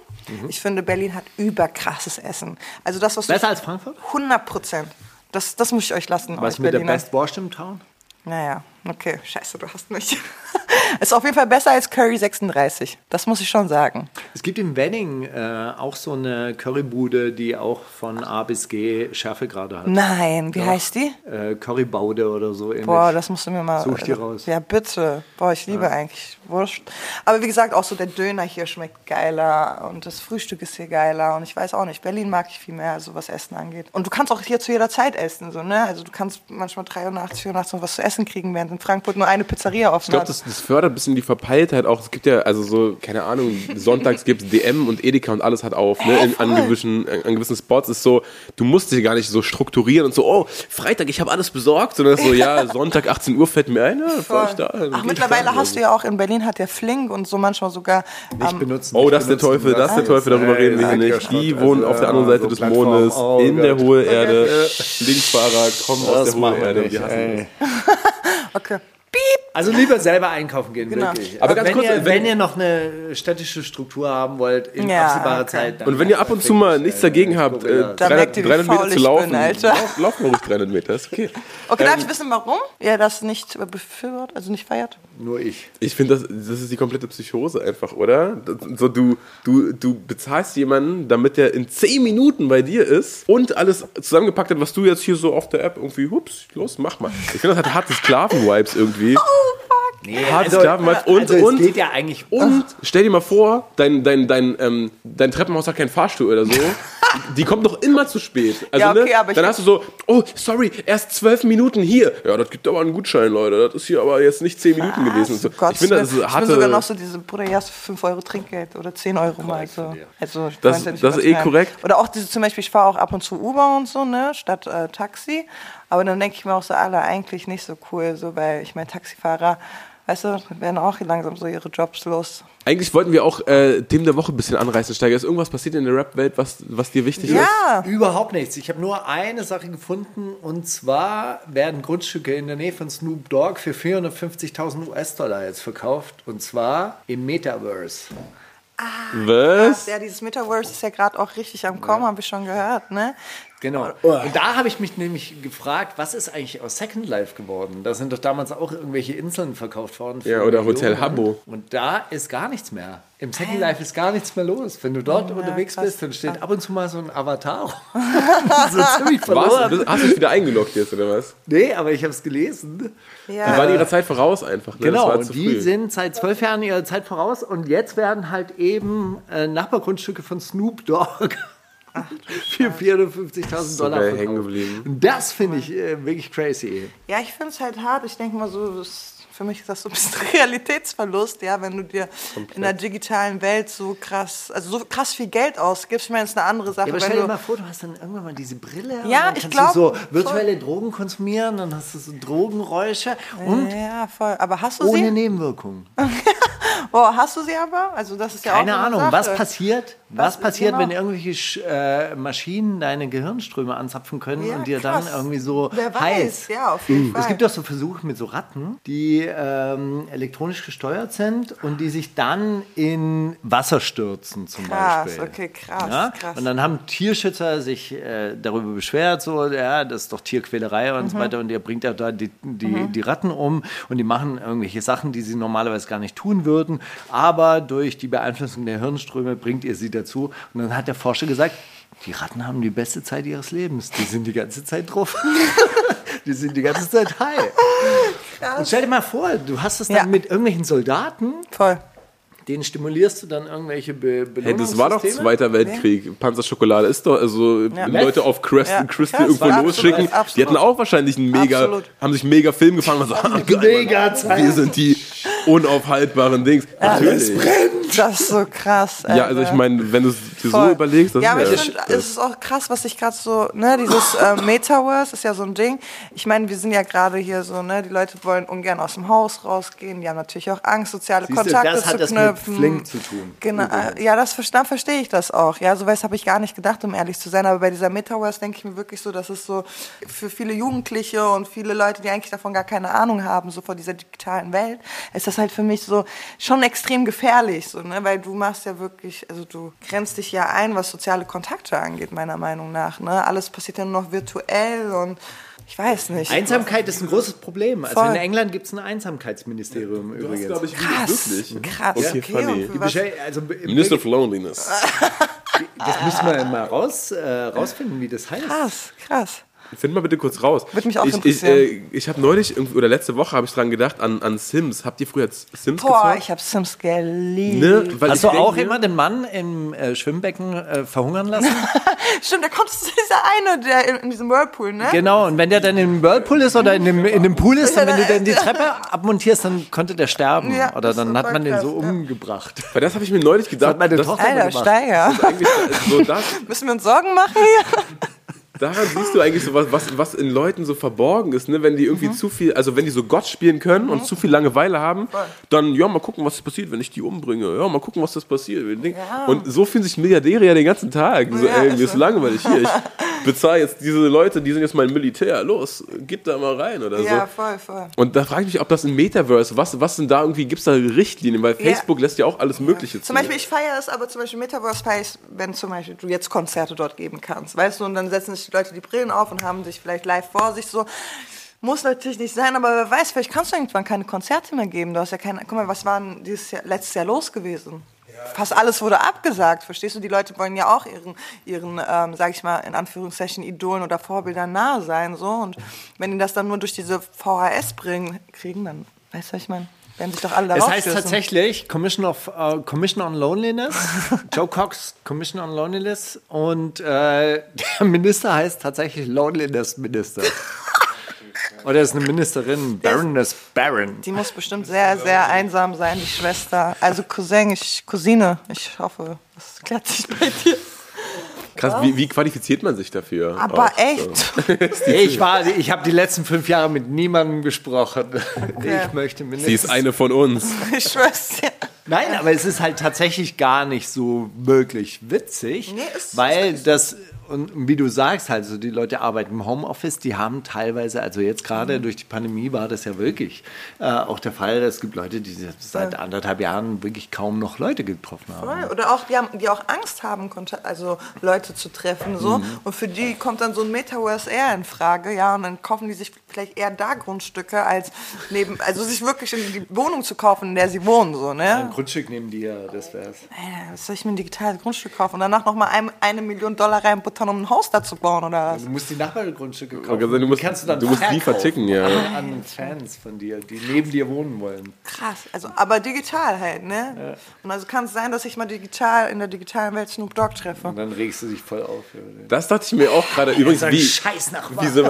Ich finde, Berlin hat überkrasses Essen. Also das, was du- Besser als Frankfurt? 100 Prozent. Das, das muss ich euch lassen, Was euch mit der Berliner. Best Wurst im Town? Naja, okay, scheiße, du hast mich. Ist auf jeden Fall besser als Curry 36. Das muss ich schon sagen. Es gibt in Wenning äh, auch so eine Currybude, die auch von A bis G Schärfegrade hat. Nein, wie heißt die? Äh, Currybaude oder so ähnlich. Boah, das musst du mir mal. Such die raus. Ja, bitte. Boah, ich liebe eigentlich Wurst. Aber wie gesagt, auch so der Döner hier schmeckt geiler und das Frühstück ist hier geiler. Und ich weiß auch nicht, Berlin mag ich viel mehr, so was Essen angeht. Und du kannst auch hier zu jeder Zeit essen, so, ne? Also du kannst manchmal 83, 4 nachts noch was zu essen kriegen, während in Frankfurt nur eine Pizzeria offen Ich glaube, hat. das, das fördert ein bisschen die Verpeiltheit auch. Es gibt ja, also so, keine Ahnung, sonntags gibt es DM und Edeka und alles hat auf, ne? In, an, gewissen, an gewissen Spots ist so, du musst dich gar nicht so strukturieren und so, oh, Freitag, ich habe alles besorgt, sondern so, ja, Sonntag 18 Uhr fällt mir ein, ja, fahr ich da. Ach, ich mittlerweile da. hast du ja auch in Berlin hat der Flink und so manchmal sogar Nicht ähm, benutzen. Oh, das ist der. Teufel, das ist der Teufel, darüber reden wir hier nicht. Die wohnen auf der anderen Seite des Mondes, in der hohen Erde, Linksfahrer, kommen aus der wir Erde. nicht. Ey. okay. Also lieber selber einkaufen gehen, Genau. wirklich. Aber Aber ganz wenn, kurz, ihr, wenn- wenn ihr noch eine städtische Struktur haben wollt, in Ja, absehbarer okay. Zeit. dann Und wenn ihr ab und zu mal nichts dagegen habt, äh, Da merkt 300, ihr, wie 300 Meter zu laufen, bin, lauf- laufen wir ruhig 300 Meter, ist okay. Okay, darf Ähm, ich wissen, warum ihr das nicht befürwortet, also nicht feiert? Nur ich. Ich finde, das, das ist die komplette Psychose einfach, oder? So, du, du, du bezahlst jemanden, damit der in 10 Minuten bei dir ist und alles zusammengepackt hat, was du jetzt hier so auf der App irgendwie, hups, los, mach mal. Ich finde, das hat harte Sklaven-Vibes irgendwie. Nee, Harte Sklaven-Vibes und, also es und, geht ja eigentlich und stell dir mal vor, dein, dein, dein, ähm, dein Treppenhaus hat keinen Fahrstuhl oder so. Die kommt doch immer zu spät. Also, Ja, okay, ne, aber ich- dann hast du so, oh, sorry, erst zwölf Minuten hier. Ja, das gibt aber einen Gutschein, Leute. Das ist hier aber jetzt nicht zehn Minuten gewesen. Und so. Gott, Ich finde, das ist ich harte. sogar noch so diese, Bruder, hier hast du 5 Euro Trinkgeld oder 10 Euro mal so. Also, ich Das- ja nicht das ist eh übertreiben. korrekt. Oder auch diese, zum Beispiel, ich fahre auch ab und zu Uber und so, ne, statt äh, Taxi. Aber dann denke ich mir auch so, alle eigentlich nicht so cool, so, weil ich meine, Taxifahrer, weißt du, werden auch langsam so ihre Jobs los. Eigentlich wollten wir auch äh, Themen der Woche ein bisschen anreißen, Steiger. Ist irgendwas passiert in der Rap-Welt, was, was dir wichtig ist? Ja, Überhaupt nichts. Ich habe nur eine Sache gefunden und zwar werden Grundstücke in der Nähe von Snoop Dogg für 450.000 US-Dollar jetzt verkauft und zwar im Metaverse. Was? ja, dieses Metaverse ist ja gerade auch richtig am Kommen, habe ich schon gehört, ne? Genau. Und da habe ich mich nämlich gefragt, was ist eigentlich aus Second Life geworden? Da sind doch damals auch irgendwelche Inseln verkauft worden. für Ja, oder. Hotel Habbo. Und da ist gar nichts mehr. Im Second Life ist gar nichts mehr los. Wenn du dort unterwegs krass. bist, dann steht ab und zu mal so ein Avatar. so ziemlich Was? verloren. Hast du dich wieder eingeloggt jetzt, oder was? Nee, aber ich habe es gelesen. Die waren ihrer Zeit voraus einfach. Ne? Genau, und die früh. sind seit zwölf Jahren ihrer Zeit voraus und jetzt werden halt eben äh, Nachbargrundstücke von Snoop Dogg für 450.000 Dollar hängen geblieben. Und das finde ich äh, wirklich crazy. Ja, ich finde es halt hart. Ich denke mal so, für mich ist das so ein bisschen Realitätsverlust, ja, wenn du dir in der digitalen Welt so krass, also so krass viel Geld ausgibst. Ich meine, das ist eine andere Sache. Ja, aber wenn stell dir du, mal vor, du hast dann irgendwann mal diese Brille. und Ja, dann ich kannst glaub, du so voll. virtuelle Drogen konsumieren, dann hast du so Drogenräusche und ja, voll. Aber hast du ohne sie? Nebenwirkungen. Oh, hast du sie aber? Also das ist ja Keine auch Ahnung, was passiert, Was, Was- passiert, genau. wenn irgendwelche äh, Maschinen deine Gehirnströme anzapfen können Ja, und dir krass. dann irgendwie so Wer weiß, heiß? ja, auf jeden Fall. Es gibt doch so Versuche mit so Ratten, die ähm, elektronisch gesteuert sind und die sich dann in Wasser stürzen zum Krass, Beispiel. okay, krass, Ja? krass. Und dann haben Tierschützer sich äh, darüber beschwert, so, ja, das ist doch Tierquälerei und so Mhm. weiter. Und ihr bringt ja da die, die, die Ratten um und die machen irgendwelche Sachen, die sie normalerweise gar nicht tun würden. Aber durch die Beeinflussung der Hirnströme bringt ihr sie dazu. Und dann hat der Forscher gesagt, die Ratten haben die beste Zeit ihres Lebens. Die sind die ganze Zeit drauf. die sind die ganze Zeit high. Und stell dir mal vor, du hast es dann Ja. mit irgendwelchen Soldaten, Voll. Denen stimulierst du dann irgendwelche Be Hey, das war doch Belohnungssysteme. Zweiter Weltkrieg. Panzerschokolade ist doch, also Leute auf Crest Ja. and Crystal Ja, irgendwo absolut, losschicken. Die absolut. hatten auch wahrscheinlich einen mega, Absolut. haben sich mega Film gefangen und so, ah, Mega. Zeit. Wir sind die unaufhaltbaren Dings. Natürlich. Das ist so krass. Ja, also ich Alter. meine, wenn du es dir so Voll. überlegst, das ja, aber ist ich ja finde, es ist auch krass, was ich gerade so, ne, dieses äh, Metaverse ist ja so ein Ding. Ich meine, wir sind ja gerade hier so, ne, die Leute wollen ungern aus dem Haus rausgehen, die haben natürlich auch Angst, soziale Siehst du, Kontakte das hat zu das mit knüpfen. Flink zu tun. Genau, äh, ja, das dann verstehe ich das auch. Ja, so was habe ich gar nicht gedacht, um ehrlich zu sein. Aber bei dieser Metaverse denke ich mir wirklich so, dass es so für viele Jugendliche und viele Leute, die eigentlich davon gar keine Ahnung haben, so vor dieser digitalen Welt, ist das halt für mich so schon extrem gefährlich, so, ne, weil du machst ja wirklich, also du grenzt dich ja ein, was soziale Kontakte angeht, meiner Meinung nach. Ne? Alles passiert ja nur noch virtuell und ich weiß nicht. Einsamkeit ist ein großes Problem. Also Voll. in England gibt es ein Einsamkeitsministerium Das übrigens. glaube ich krass, wirklich. krass, Okay, okay, funny. beschä- also, Minister of Loneliness. das müssen wir mal raus, äh, rausfinden, wie das heißt. krass, krass. Find mal bitte kurz raus. Würde mich auch ich, ich, interessieren. äh, ich habe neulich, oder letzte Woche habe ich dran gedacht, an, an Sims. Habt ihr früher Sims Boah, gezockt? ich habe Sims geliebt. Ne? Weil Hast ich du auch immer den Mann im äh, Schwimmbecken äh, verhungern lassen? Stimmt, da kommt dieser eine, der in, in diesem Whirlpool, ne? genau, und wenn der dann im Whirlpool ist oder in dem, in dem Pool ist, dann, wenn du dann die Treppe abmontierst, dann konnte der sterben. Ja, oder das dann hat man den so ja. umgebracht. Weil das habe ich mir neulich gedacht. hat meine das, Tochter- Alter. Steiger. eigentlich so das, Müssen wir uns Sorgen machen hier? Daran siehst du eigentlich so was, was, was in Leuten so verborgen ist, ne? Wenn die irgendwie zu viel, also wenn die so Gott spielen können und zu viel Langeweile haben, dann ja, mal gucken, was passiert, wenn ich die umbringe. Ja, mal gucken, was das passiert. Und so fühlen sich Milliardäre ja den ganzen Tag. So, Ja, ey, mir ist langweilig hier. Ich bezahle jetzt diese Leute, die sind jetzt mein Militär. Los, gib da mal rein oder Ja, so. voll, voll. Und da frage ich mich, ob das im Metaverse, was, was sind da irgendwie, gibt es da Richtlinien? Weil Ja. Facebook lässt ja auch alles Mögliche Zum Beispiel, ich feiere es aber zum Beispiel Metaverse feiere wenn zum Beispiel du jetzt Konzerte dort geben kannst, weißt du, und dann setzen sich die Leute die Brillen auf und haben sich vielleicht live vor sich so. Muss natürlich nicht sein, aber wer weiß, vielleicht kannst du irgendwann keine Konzerte mehr geben. Du hast ja keine, guck mal, was war denn dieses Jahr, letztes Jahr los gewesen? Fast alles wurde abgesagt, verstehst du? Die Leute wollen ja auch ihren, ihren ähm, sag ich mal, in Anführungszeichen Idolen oder Vorbildern nahe sein, so. Und wenn die das dann nur durch diese VHS-Brillen kriegen, dann, weißt du, was ich meine? Werden sich doch alle Es darauf heißt stürzen. tatsächlich Commission, of, äh, Commission on Loneliness. Joe Cox Commission on Loneliness. Und äh, der Minister heißt tatsächlich Loneliness Minister. Oder ist eine Ministerin, Baroness Baron. Die muss bestimmt sehr, sehr einsam sein, die Schwester. Also Cousin, ich, Cousine. Ich hoffe, das klärt sich bei dir. Krass, wie, wie qualifiziert man sich dafür? Aber Auch, echt. Ich war, ich habe die letzten fünf Jahre mit niemandem gesprochen. Ich möchte Sie mindestens. ist eine von uns. Ich schwör's dir. Nein, aber es ist halt tatsächlich gar nicht so wirklich witzig, Nee, es- weil das und wie du sagst, halt so die Leute arbeiten im Homeoffice, die haben teilweise, also jetzt gerade Mhm. durch die Pandemie war das ja wirklich äh, auch der Fall. Es gibt Leute, die seit anderthalb Jahren wirklich kaum noch Leute getroffen haben. Voll. Oder auch, die, haben, die auch Angst haben, also Leute zu treffen. So. Mhm. Und für die kommt dann so ein Metaverse eher in Frage. Ja, und dann kaufen die sich vielleicht eher da Grundstücke, als neben, also sich wirklich in die Wohnung zu kaufen, in der sie wohnen. So, ne? Grundstück nehmen die ja, das wär's. Was soll ich mir ein digitales Grundstück kaufen und danach nochmal ein, eine Million Dollar reinbuttern, um ein Haus da zu bauen oder was? Du musst die Nachbargrundstücke kaufen. gesagt, Du musst, kannst du dann du musst die verticken, ja. an Fans von dir, die neben dir wohnen wollen. Krass, also aber digital halt, ne? Und also kann es sein, dass ich mal digital in der digitalen Welt Snoop Dogg treffe. Und dann regst du dich voll auf. Das dachte ich mir auch gerade. Übrigens, ein wie, Scheiß Nachbar. wie so,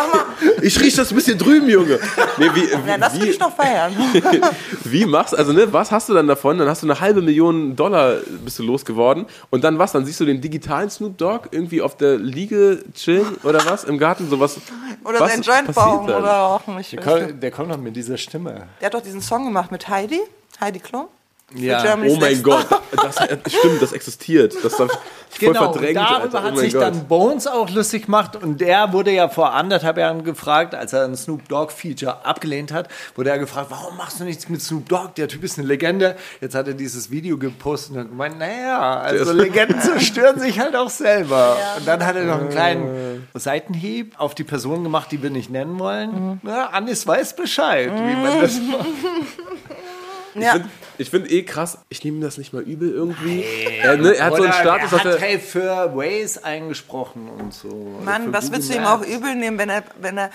ich riech das ein bisschen drüben, Junge. Nee, wie, Ja, das will wie, ich noch feiern. wie machst also ne, was hast du dann davon? Dann hast du eine halbe Million Dollar bist du losgeworden und dann was? Dann siehst du den digitalen Snoop Dogg irgendwie auf der Liege chillen oder was im Garten sowas. Oder was sein Joint dann? oder weiß nicht. kommt, der kommt noch mit dieser Stimme. Der hat doch diesen Song gemacht mit Heidi, Heidi Klum. Ja. Germany's Oh mein Next Gott, das, stimmt, das existiert. Das habe ich voll Genau, und verdrängt. darüber Alter. Oh hat mein sich Gott. dann Bones auch lustig gemacht und der wurde ja vor anderthalb Jahren gefragt, als er ein Snoop Dogg Feature abgelehnt hat, wurde er gefragt, warum machst du nichts mit Snoop Dogg? Der Typ ist eine Legende. Jetzt hat er dieses Video gepostet und gemeint, naja, also Legenden zerstören sich halt auch selber. Und dann hat er noch einen kleinen Seitenhieb auf die Person gemacht, die wir nicht nennen wollen. Na, Anis weiß Bescheid, wie man das macht. Ja. Ich finde eh krass, ich nehme das nicht mal übel irgendwie. Er, ne, er hat so einen Status, er dass hat er. hey, für Waze eingesprochen und so. Mann, was Google willst du ihm auch übel nehmen, wenn er, wenn er,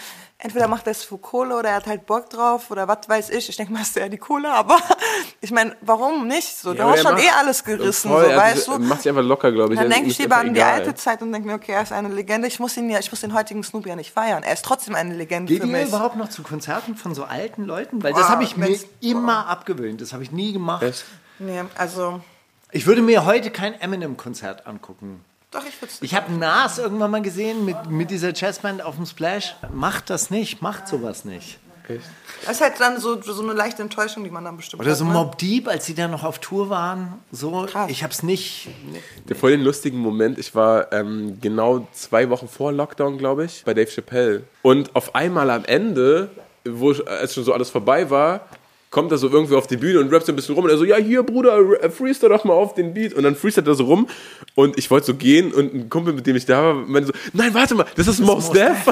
entweder macht er es für Kohle oder er hat halt Bock drauf oder was weiß ich. Ich denke mal, hast du ja die Kohle, aber ich meine, warum nicht? So, du aber hast er schon eh alles gerissen, Voll, so, er hat weißt du? macht sich einfach locker, glaube ich. Dann Er denke ist ich lieber an die egal. alte Zeit und denke mir, okay, er ist eine Legende. Ich muss ihn ja, ich muss den heutigen Snoop ja nicht feiern. Er ist trotzdem eine Legende Geht für ihr mich. überhaupt noch zu Konzerten von so alten Leuten? Weil das Ah, habe ich mir immer abgewöhnt. Das habe ich nie gemacht. Nee, also, Ich würde mir heute kein Eminem-Konzert angucken. Doch, ich würde es Ich habe Nas irgendwann mal gesehen mit, mit dieser Jazzband auf dem Splash. Macht das nicht, macht sowas nicht. Das ist halt dann so, so eine leichte Enttäuschung, die man dann bestimmt Oder hat, so ne? Mob Deep, als sie da noch auf Tour waren. So, Krass. ich habe es nicht. Der voll den lustigen Moment. Ich war ähm, genau zwei Wochen vor Lockdown, glaube ich, bei Dave Chappelle. Und auf einmal am Ende, wo ich, als schon so alles vorbei war, kommt er so irgendwie auf die Bühne und rappt so ein bisschen rum und er so, ja, hier, Bruder, äh, freestyle doch mal auf den Beat. Und dann freestylt er so rum und ich wollte so gehen und ein Kumpel, mit dem ich da war, meinte so, nein, warte mal, das ist Mos Def.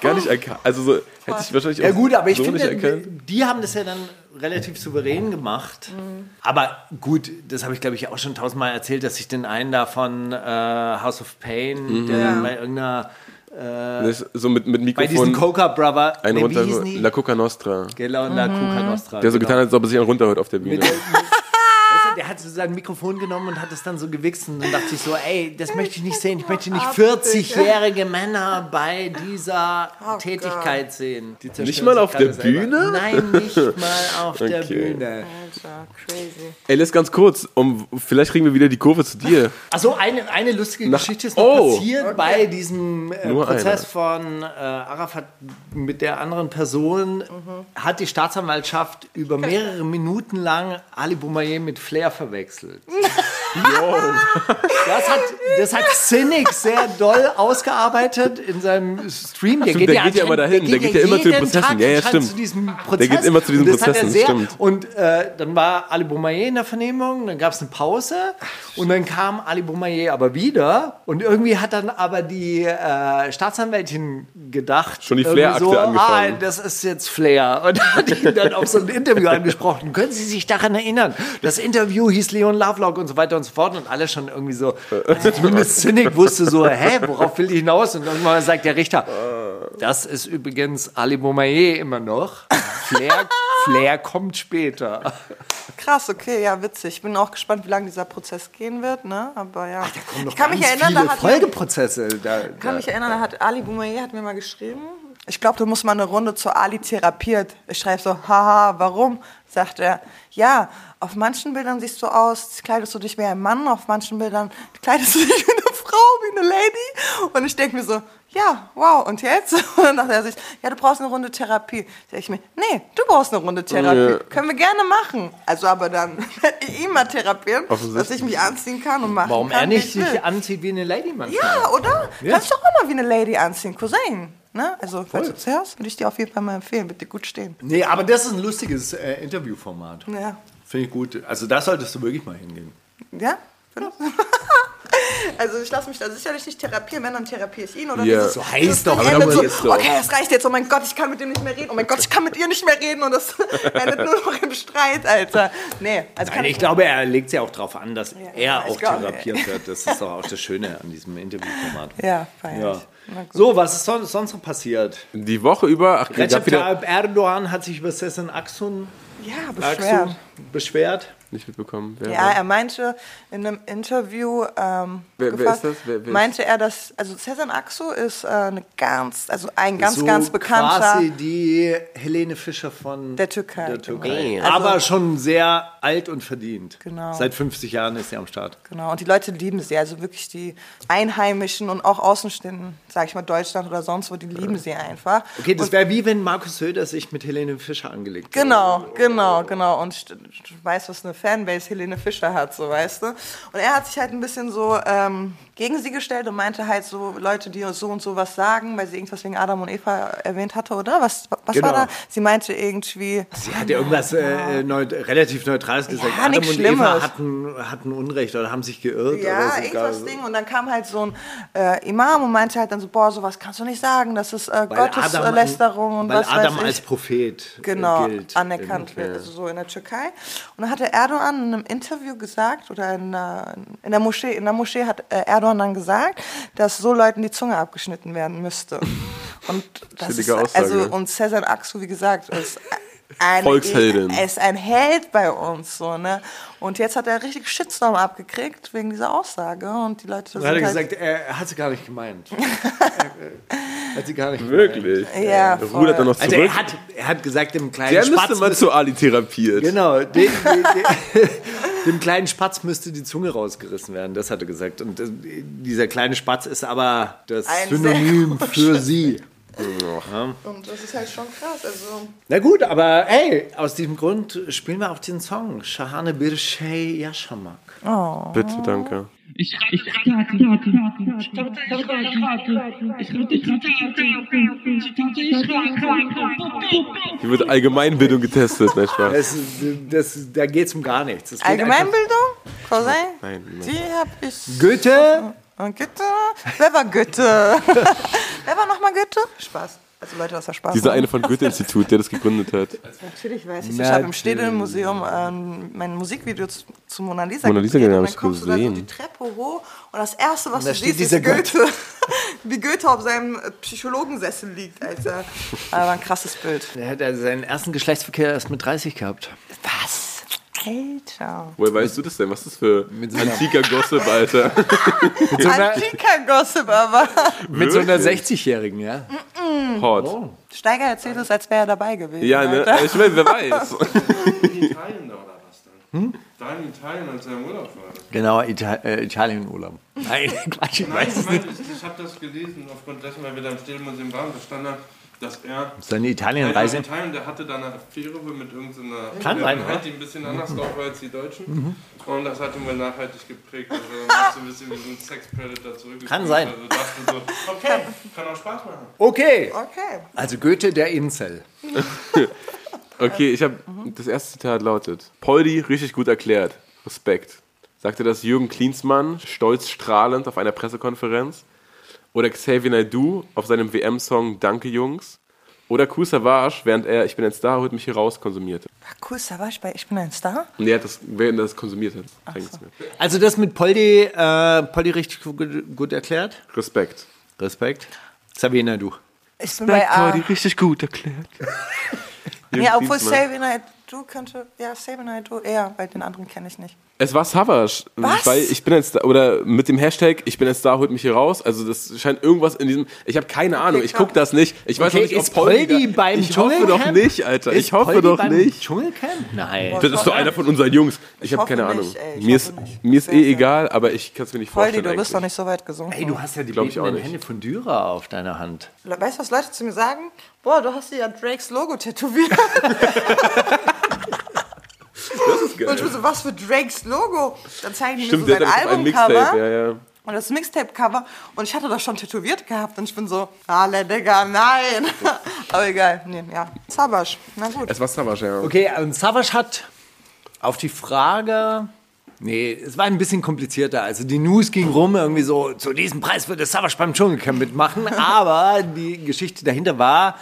Gar nicht erkannt. Also so, hätte ich wahrscheinlich Ja auch gut, aber ich so nicht finde, erkannt. die haben das ja dann relativ souverän gemacht. Aber gut, das habe ich glaube ich auch schon tausendmal erzählt, dass ich den einen da von äh, House of Pain, der dann bei irgendeiner, Ist So mit, mit bei diesen Mikrofon Coca Brother, einen nee, runter. La Coca Nostra. Genau, La Cuca Nostra. Der so genau. getan hat, als ob er sich einen runterhört auf der Bühne. Mit der, mit, weißt du, der hat so sein Mikrofon genommen und hat es dann so gewichst und dann dachte ich so, ey, das möchte ich nicht sehen. Ich möchte nicht 40-jährige Männer bei dieser Tätigkeit sehen. Die Nicht mal auf der selber. Bühne? Nein, nicht mal auf der Okay. Bühne. Alter, crazy. Ey, lass ganz kurz, um, vielleicht kriegen wir wieder die Kurve zu dir. Also eine, eine lustige Nach- Geschichte ist noch Oh. passiert bei diesem äh, Prozess eine. von äh, Arafat mit der anderen Person. Hat die Staatsanwaltschaft über mehrere Minuten lang Ali Boumaier mit Flair verwechselt. Das hat, das hat Cynic sehr doll ausgearbeitet in seinem Stream. Der Stimmt, der geht ja immer dahin. Der geht ja immer zu den Prozessen. Tag Ja, ja, stimmt. Zu diesem Prozess. geht immer zu diesen Prozessen, sehr, stimmt. Und äh, dann war Ali Boumaier in der Vernehmung, dann gab es eine Pause und dann kam Ali Boumaier aber wieder und irgendwie hat dann aber die äh, Staatsanwältin gedacht, Schon die Flair-Akte so, ah, das ist jetzt Flair und hat ihn dann auf so ein Interview angesprochen. Können Sie sich daran erinnern? Das Interview hieß Leon Lovelock und so weiter und so fort und alle schon irgendwie so, also zumindest Cynic wusste so, hä, worauf will ich hinaus? Und irgendwann sagt der Richter, das ist übrigens Ali Boumaier immer noch. Flair, Flair kommt später. Krass, okay, ja, witzig. Ich bin auch gespannt, wie lange dieser Prozess gehen wird, ne? Aber ja. ich kann mich erinnern, da hat Folgeprozesse. Da, kann da. mich erinnern, da hat Ali Boumaier hat mir mal geschrieben. Ich glaube, du musst mal eine Runde zu Ali therapiert. Ich schreibe so, haha, warum? Sagt er, ja, auf manchen Bildern siehst du aus, kleidest du dich wie ein Mann, auf manchen Bildern kleidest du dich wie eine Frau, wie eine Lady. Und ich denke mir so, ja, wow, und jetzt? Und dann dachte er sich, ja, du brauchst eine Runde Therapie. Sag ich mir, nee, du brauchst eine Runde Therapie. Ja. Können wir gerne machen. Also aber dann werde ich ihn mal therapieren, dass ich mich anziehen kann und machen Warum kann, er nicht sich anzieht wie eine Lady manchmal? Ja, oder? Ja. Kannst du auch mal wie eine Lady anziehen, Cousin. Ne? Also, falls du zuhörst, würde ich dir auf jeden Fall mal empfehlen. Wird dir gut stehen. Nee, aber das ist ein lustiges äh, Interviewformat. Ja. Finde ich gut. Also da solltest du wirklich mal hingehen. Ja? Also ich lasse mich da sicherlich nicht therapieren, wenn dann therapiere ich ihn oder Ja. dieses- So heißt doch, aber so, doch. Okay, es reicht jetzt, oh mein Gott, ich kann mit dem nicht mehr reden, oh mein Gott, ich kann mit ihr nicht mehr reden und das endet nur noch im Streit, Alter. Nee, also kann Nein, ich glaube, er legt ja auch darauf an, dass er ja, ich auch glaube, therapiert wird. Das ist doch auch das Schöne an diesem Interviewformat. Ja, feier Ja. ich. So, was ist sonst, sonst noch passiert? Die Woche über, ach, Recep Tayyip Erdogan hat sich über Sessan Aksun Ja, beschwert. Aksu beschwert. Nicht mitbekommen. Wer Ja, war? er meinte in einem Interview, ähm, Wer- wer gefragt, ist das? Wer- wer ist- meinte er, dass, also Cezanne Axo ist äh, eine ganz, also ein ganz, so ganz bekannter, Quasi die Helene Fischer von Der Türkei, Der genau. Türkei. Also- Aber schon sehr alt und verdient. Genau. Seit 50 Jahren ist sie am Start. genau, und die Leute lieben sie, also wirklich die Einheimischen und auch Außenstehenden, sag ich mal Deutschland oder sonst wo, die lieben sie einfach. Okay, das wäre wie wenn Markus Söder sich mit Helene Fischer angelegt hätte. Genau, genau, genau. Und du weißt, was eine Fanbase Helene Fischer hat, so weißt du. Und er hat sich halt ein bisschen so ähm, gegen sie gestellt und meinte halt so Leute, die so und so was sagen, weil sie irgendwas wegen Adam und Eva erwähnt hatte, oder? Was, was Genau. war da? Sie meinte irgendwie, Sie hat ja irgendwas äh, neut relativ Neutrales gesagt. Ja, Adam und Schlimmes. Eva hatten, hatten Unrecht oder haben sich geirrt. ja, oder so. irgendwas Ding. Und dann kam halt so ein äh, Imam und meinte halt dann so, boah, sowas kannst du nicht sagen, das ist äh, Gotteslästerung und weil was Adam weiß ich. als Prophet äh, genau, gilt. anerkannt wird, also so in der Türkei. Und dann hatte Erdogan in einem Interview gesagt, oder in, einer, in der Moschee, in der Moschee hat äh, Erdogan dann gesagt, dass so Leuten die Zunge abgeschnitten werden müsste. Und das ist, Aussage. also, und Cesar Aksu, wie gesagt, ist ein, Volksheldin. Er ist ein Held bei uns, so, ne? Und jetzt hat er richtig Shitstorm abgekriegt wegen dieser Aussage und die Leute sind hat er halt, gesagt, er hat sie gar nicht gemeint. er hat sie gar nicht gemeint. Wirklich? Ja, Er voll. Rudert dann noch zurück. Also er hat, er hat gesagt, dem kleinen Der müsste Spatz mal müsste- zu Ali therapiert. Genau, den, den, den, dem kleinen Spatz müsste die Zunge rausgerissen werden, das hat er gesagt. Und äh, dieser kleine Spatz ist aber das Ein Synonym für sie. Und das ist halt schon krass. Also, Na gut, aber hey, aus diesem Grund spielen wir auch den Song Shahane Birshey Yashamak. Bitte, danke. Ich. Hier wird Allgemeinbildung getestet, nicht wahr? Das, das, da geht es um gar nichts. Geht Allgemeinbildung? Cousin? Nein, nein. Die hab ich. Goethe, Goethe? Wer war Goethe? Wer war nochmal Goethe? Spaß. Also Leute, das war Spaß. Dieser eine von Goethe-Institut, der das gegründet hat. Natürlich weiß ich. Ich habe im Städel-Museum ähm, mein Musikvideo zu, zu Mona Lisa Mona Lisa, gedreht und dann ich kommst du da so gesehen. die Treppe hoch und das Erste, was da du siehst, ist dieser Goethe. Wie Goethe auf seinem äh, Psychologensessel liegt, Alter. Aber ein krasses Bild. der hat ja seinen ersten Geschlechtsverkehr erst mit 30 gehabt. Was? Alter. Woher weißt du das denn? Was ist das für antiker Gossip, Alter? Mit so einer, Antika-Gossip, aber. mit so einer Wirklich? 60-Jährigen, ja? Hot. Steiger erzählt es, als wäre er dabei gewesen. Ja, ne? Alter. Ich meine, wer weiß. in Italien da oder was dann? Da in Italien, als er im Urlaub war. Genau, Ita äh, Italien-Urlaub. Nein, Quatsch, ich Nein, weiß ich nicht. ich, ich habe das gelesen, aufgrund dessen, weil wir da im Städtemuseum waren, da stand da, dass er Seine in Italien-Reise. Italien, der hatte da eine Affäre mit irgendeiner Kann sein. Mhm. die ein bisschen anders drauf war als die Deutschen. Und das hat ihn wohl nachhaltig geprägt. Also er so ein bisschen wie so ein Sex-Predator zurückgekommen. Kann sein. Also dachte so, okay, kann auch Spaß machen. Okay, Okay. also Goethe, der Incel. Okay, ich habe das erste Zitat lautet: Poldi richtig gut erklärt. Respekt. Sagte das Jürgen Klinsmann, stolz strahlend auf einer Pressekonferenz. Oder Xavier Naidoo auf seinem WM-Song Danke Jungs. Oder Kool Savage, während er Ich bin ein Star, holt mich hier raus, konsumierte. Ach, cool, Savage bei Ich bin ein Star. Hat das, während er das konsumiert hat. Mir. Also das mit Poldi, äh, Poldi richtig gut, gut erklärt. Respekt. Respekt. Sabina, du. Ich bin bei A. richtig gut erklärt. Ja, obwohl Night Du könnte, ja, Night Du eher, weil den anderen kenne ich nicht. Es war Savage. Was? Weil ich bin ein Star, oder mit dem Hashtag Ich bin ein Star, holt mich hier raus. Also das scheint irgendwas in diesem. Ich habe keine Ahnung, ich gucke das nicht. Ich weiß Okay, noch nicht, ist Poldi da- beim Ich hoffe doch nicht, Alter. Ist Ich hoffe Poldi doch beim nicht. Dschungelcamp? Nein. Das ist doch einer von unseren Jungs. Ich, Ich habe keine Ahnung. nicht, ey, mir ist, nicht. mir ist eh egal, aber ich kann es mir nicht Poldi, vorstellen. du bist doch nicht so weit gesungen. Ey, du hast ja die nicht. Hände von Dürer auf deiner Hand. Weißt du, was Leute zu mir sagen? Boah, du hast dir ja Drakes Logo tätowiert. Ist Und ich geil. bin so, was für Drakes Logo? Dann zeigen die Stimmt, mir so sein Albumcover. Mixtape. Ja, ja. Und das Mixtape-Cover. Und ich hatte das schon tätowiert gehabt. Und ich bin so, alle Digga, nein. Aber egal. Nee, ja. Zabasch. Na gut. Es war Savage, ja. Okay, und Savas hat auf die Frage. Nee, es war ein bisschen komplizierter. Also die News ging rum, irgendwie so, zu diesem Preis würde Savas beim Dschungelcamp mitmachen. Aber die Geschichte dahinter war,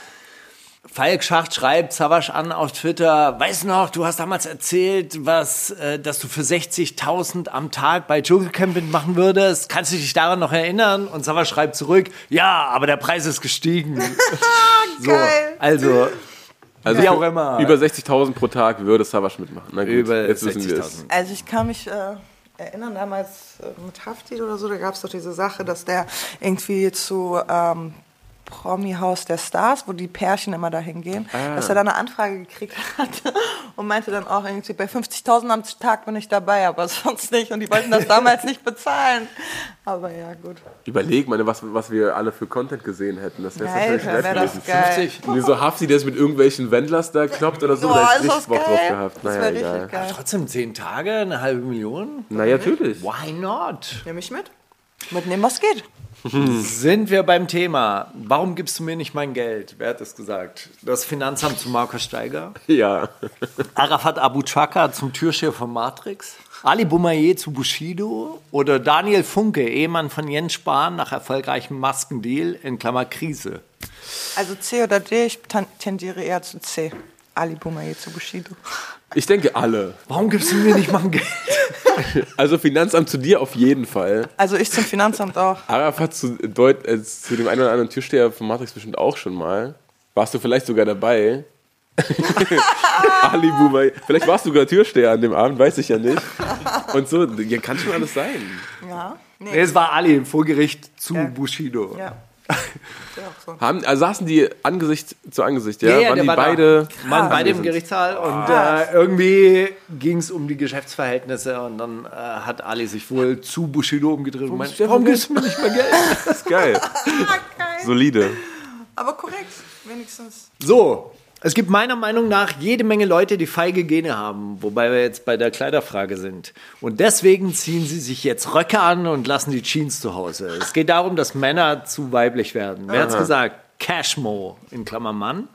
Falk Schacht schreibt Savas an auf Twitter, weißt du noch, du hast damals erzählt, was, äh, dass du für 60.000 am Tag bei Dschungelcamp mitmachen würdest. Kannst du dich daran noch erinnern? Und Savas schreibt zurück, ja, aber der Preis ist gestiegen. so, Geil. also, Also Wie für auch immer. Über 60.000 pro Tag würde Savage mitmachen. Na gut, Über jetzt wissen wir es. 60.000. Also ich kann mich äh, erinnern, damals äh, mit Hafti oder so, da gab es doch diese Sache, dass der irgendwie zu ähm, Promi-Haus der Stars, wo die Pärchen immer dahin gehen, dass er da eine Anfrage gekriegt hat und meinte dann auch irgendwie, bei 50.000 am Tag bin ich dabei, aber sonst nicht. Und die wollten das damals nicht bezahlen. Aber ja, gut. Überleg mal, was, was wir alle für Content gesehen hätten. Das wäre natürlich Alter, nett wäre das gewesen. geil. Und wie so Hafti, der es mit irgendwelchen Wendlers da kloppt oder so, Boah, da ist ist das richtig Bock drauf gehabt. Das Naja, wäre egal. richtig geil. Trotzdem zehn Tage, eine halbe Million? Naja, natürlich. Why not? Nimm mich mit. Mitnehmen, was geht. Sind wir beim Thema. Warum gibst du mir nicht mein Geld? Wer hat das gesagt? Das Finanzamt zu Markus Steiger? Ja. Arafat Abu Chaka zum Türsteher von Matrix? Ali Boumaier zu Bushido? Oder Daniel Funke, Ehemann von Jens Spahn nach erfolgreichem Maskendeal in Klammer Krise? Also C oder D, ich tendiere eher zu C. Ali Boumaier zu Bushido. Ich denke alle. Warum gibst du mir nicht mein Geld? Also Finanzamt zu dir auf jeden Fall. Also ich zum Finanzamt auch. Arafat zu, Deut äh, zu dem einen oder anderen Türsteher von Matrix bestimmt auch schon mal. Warst du vielleicht sogar dabei? Ali Bumai. Vielleicht warst du sogar Türsteher an dem Abend, weiß ich ja nicht. Und so, ja, kann schon alles sein. Ja. Nee. Nee, es war Ali vor Gericht zu Bushido. Ja. Ja, so. Haben, also saßen die Angesicht zu Angesicht, ja? Waren der die war da. beide. waren beide im anwesend? Gerichtssaal und äh, irgendwie ging es um die Geschäftsverhältnisse und dann äh, hat Ali sich wohl zu Bushido umgedreht und meinte, warum gibst du mir nicht mein Geld? Das ist geil. Geil. Solide. Aber korrekt, wenigstens. So, es gibt meiner Meinung nach jede Menge Leute, die feige Gene haben, wobei wir jetzt bei der Kleiderfrage sind. Und deswegen ziehen sie sich jetzt Röcke an und lassen die Jeans zu Hause. Es geht darum, dass Männer zu weiblich werden. Wer hat's gesagt? Cashmo, in Klammer Mann.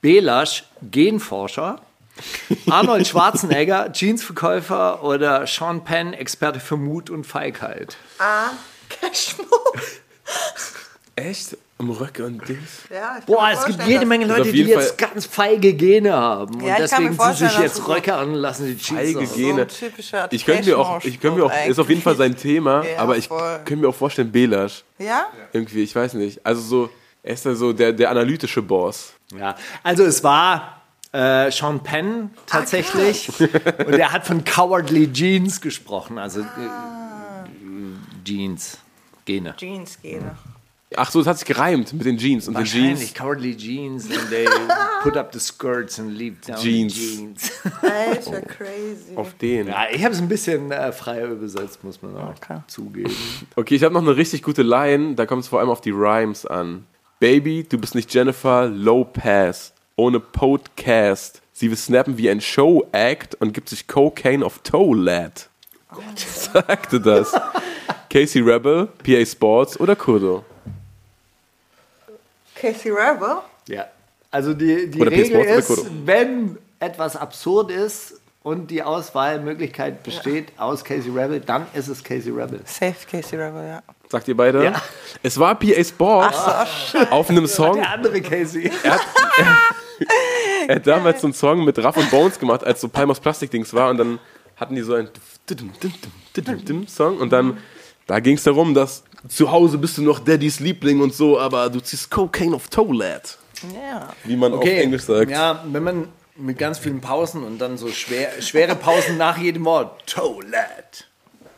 Belasch, Genforscher. Arnold Schwarzenegger, Jeansverkäufer oder Sean Penn, Experte für Mut und Feigheit. A. Cashmo. Echt? Um Röcke und Dings? Ja, Boah, es gibt jede Menge Also Leute, die jeden jetzt Fall- ganz feige Gene haben. Ja, und deswegen ziehen sich jetzt Röcke an und lassen die Jeans Feige aus. Gene. So ein typischer Ich könnte mir auch, ich könnte mir auch, ist auf jeden Fall sein Thema, Ja, aber ich voll. könnte mir auch vorstellen, Belasch. Ja? Irgendwie, ich weiß nicht. Also so, er ist ja so der, der analytische Boss. Ja, also es war äh, Sean Penn tatsächlich und er hat von Cowardly Jeans gesprochen, also äh, Jeans, Gene. Jeans Gene. Ach so, es hat sich gereimt mit den Jeans und den Wahrscheinlich Jeans. Cowardly Jeans and they put up the skirts and leave down Jeans. the jeans. Alter, crazy. Auf den. Ja, ich habe es ein bisschen äh, freier übersetzt, muss man auch Okay. zugeben. Okay, ich habe noch eine richtig gute Line, da kommt es vor allem auf die Rhymes an. Baby, du bist nicht Jennifer Lopez, ohne Podcast. Sie will snappen wie ein Show-Act und gibt sich Cocaine auf Toe-Lad. Sagte das. Casey Rebel, PA Sports oder Kurdo? Casey Rebel? Ja. Also die, die Oder Regel ist, wenn etwas absurd ist und die Auswahlmöglichkeit besteht aus Casey Rebel, dann ist es Casey Rebel. Safe Casey Rebel, ja. Sagt ihr beide? Ja. Es war PA Sports auf einem Song. Der andere Casey. Er hat damals so einen Song mit Raff und Bones gemacht, als so Palmos Plastik-Dings war und dann hatten die so einen Song und dann, da ging es darum, dass zu Hause bist du noch Daddys Liebling und so, aber du ziehst Cocaine auf Toelad, Ja. wie man auf Englisch sagt. Ja, wenn man mit ganz vielen Pausen und dann so schwer, schwere Pausen nach jedem Wort. Toilet.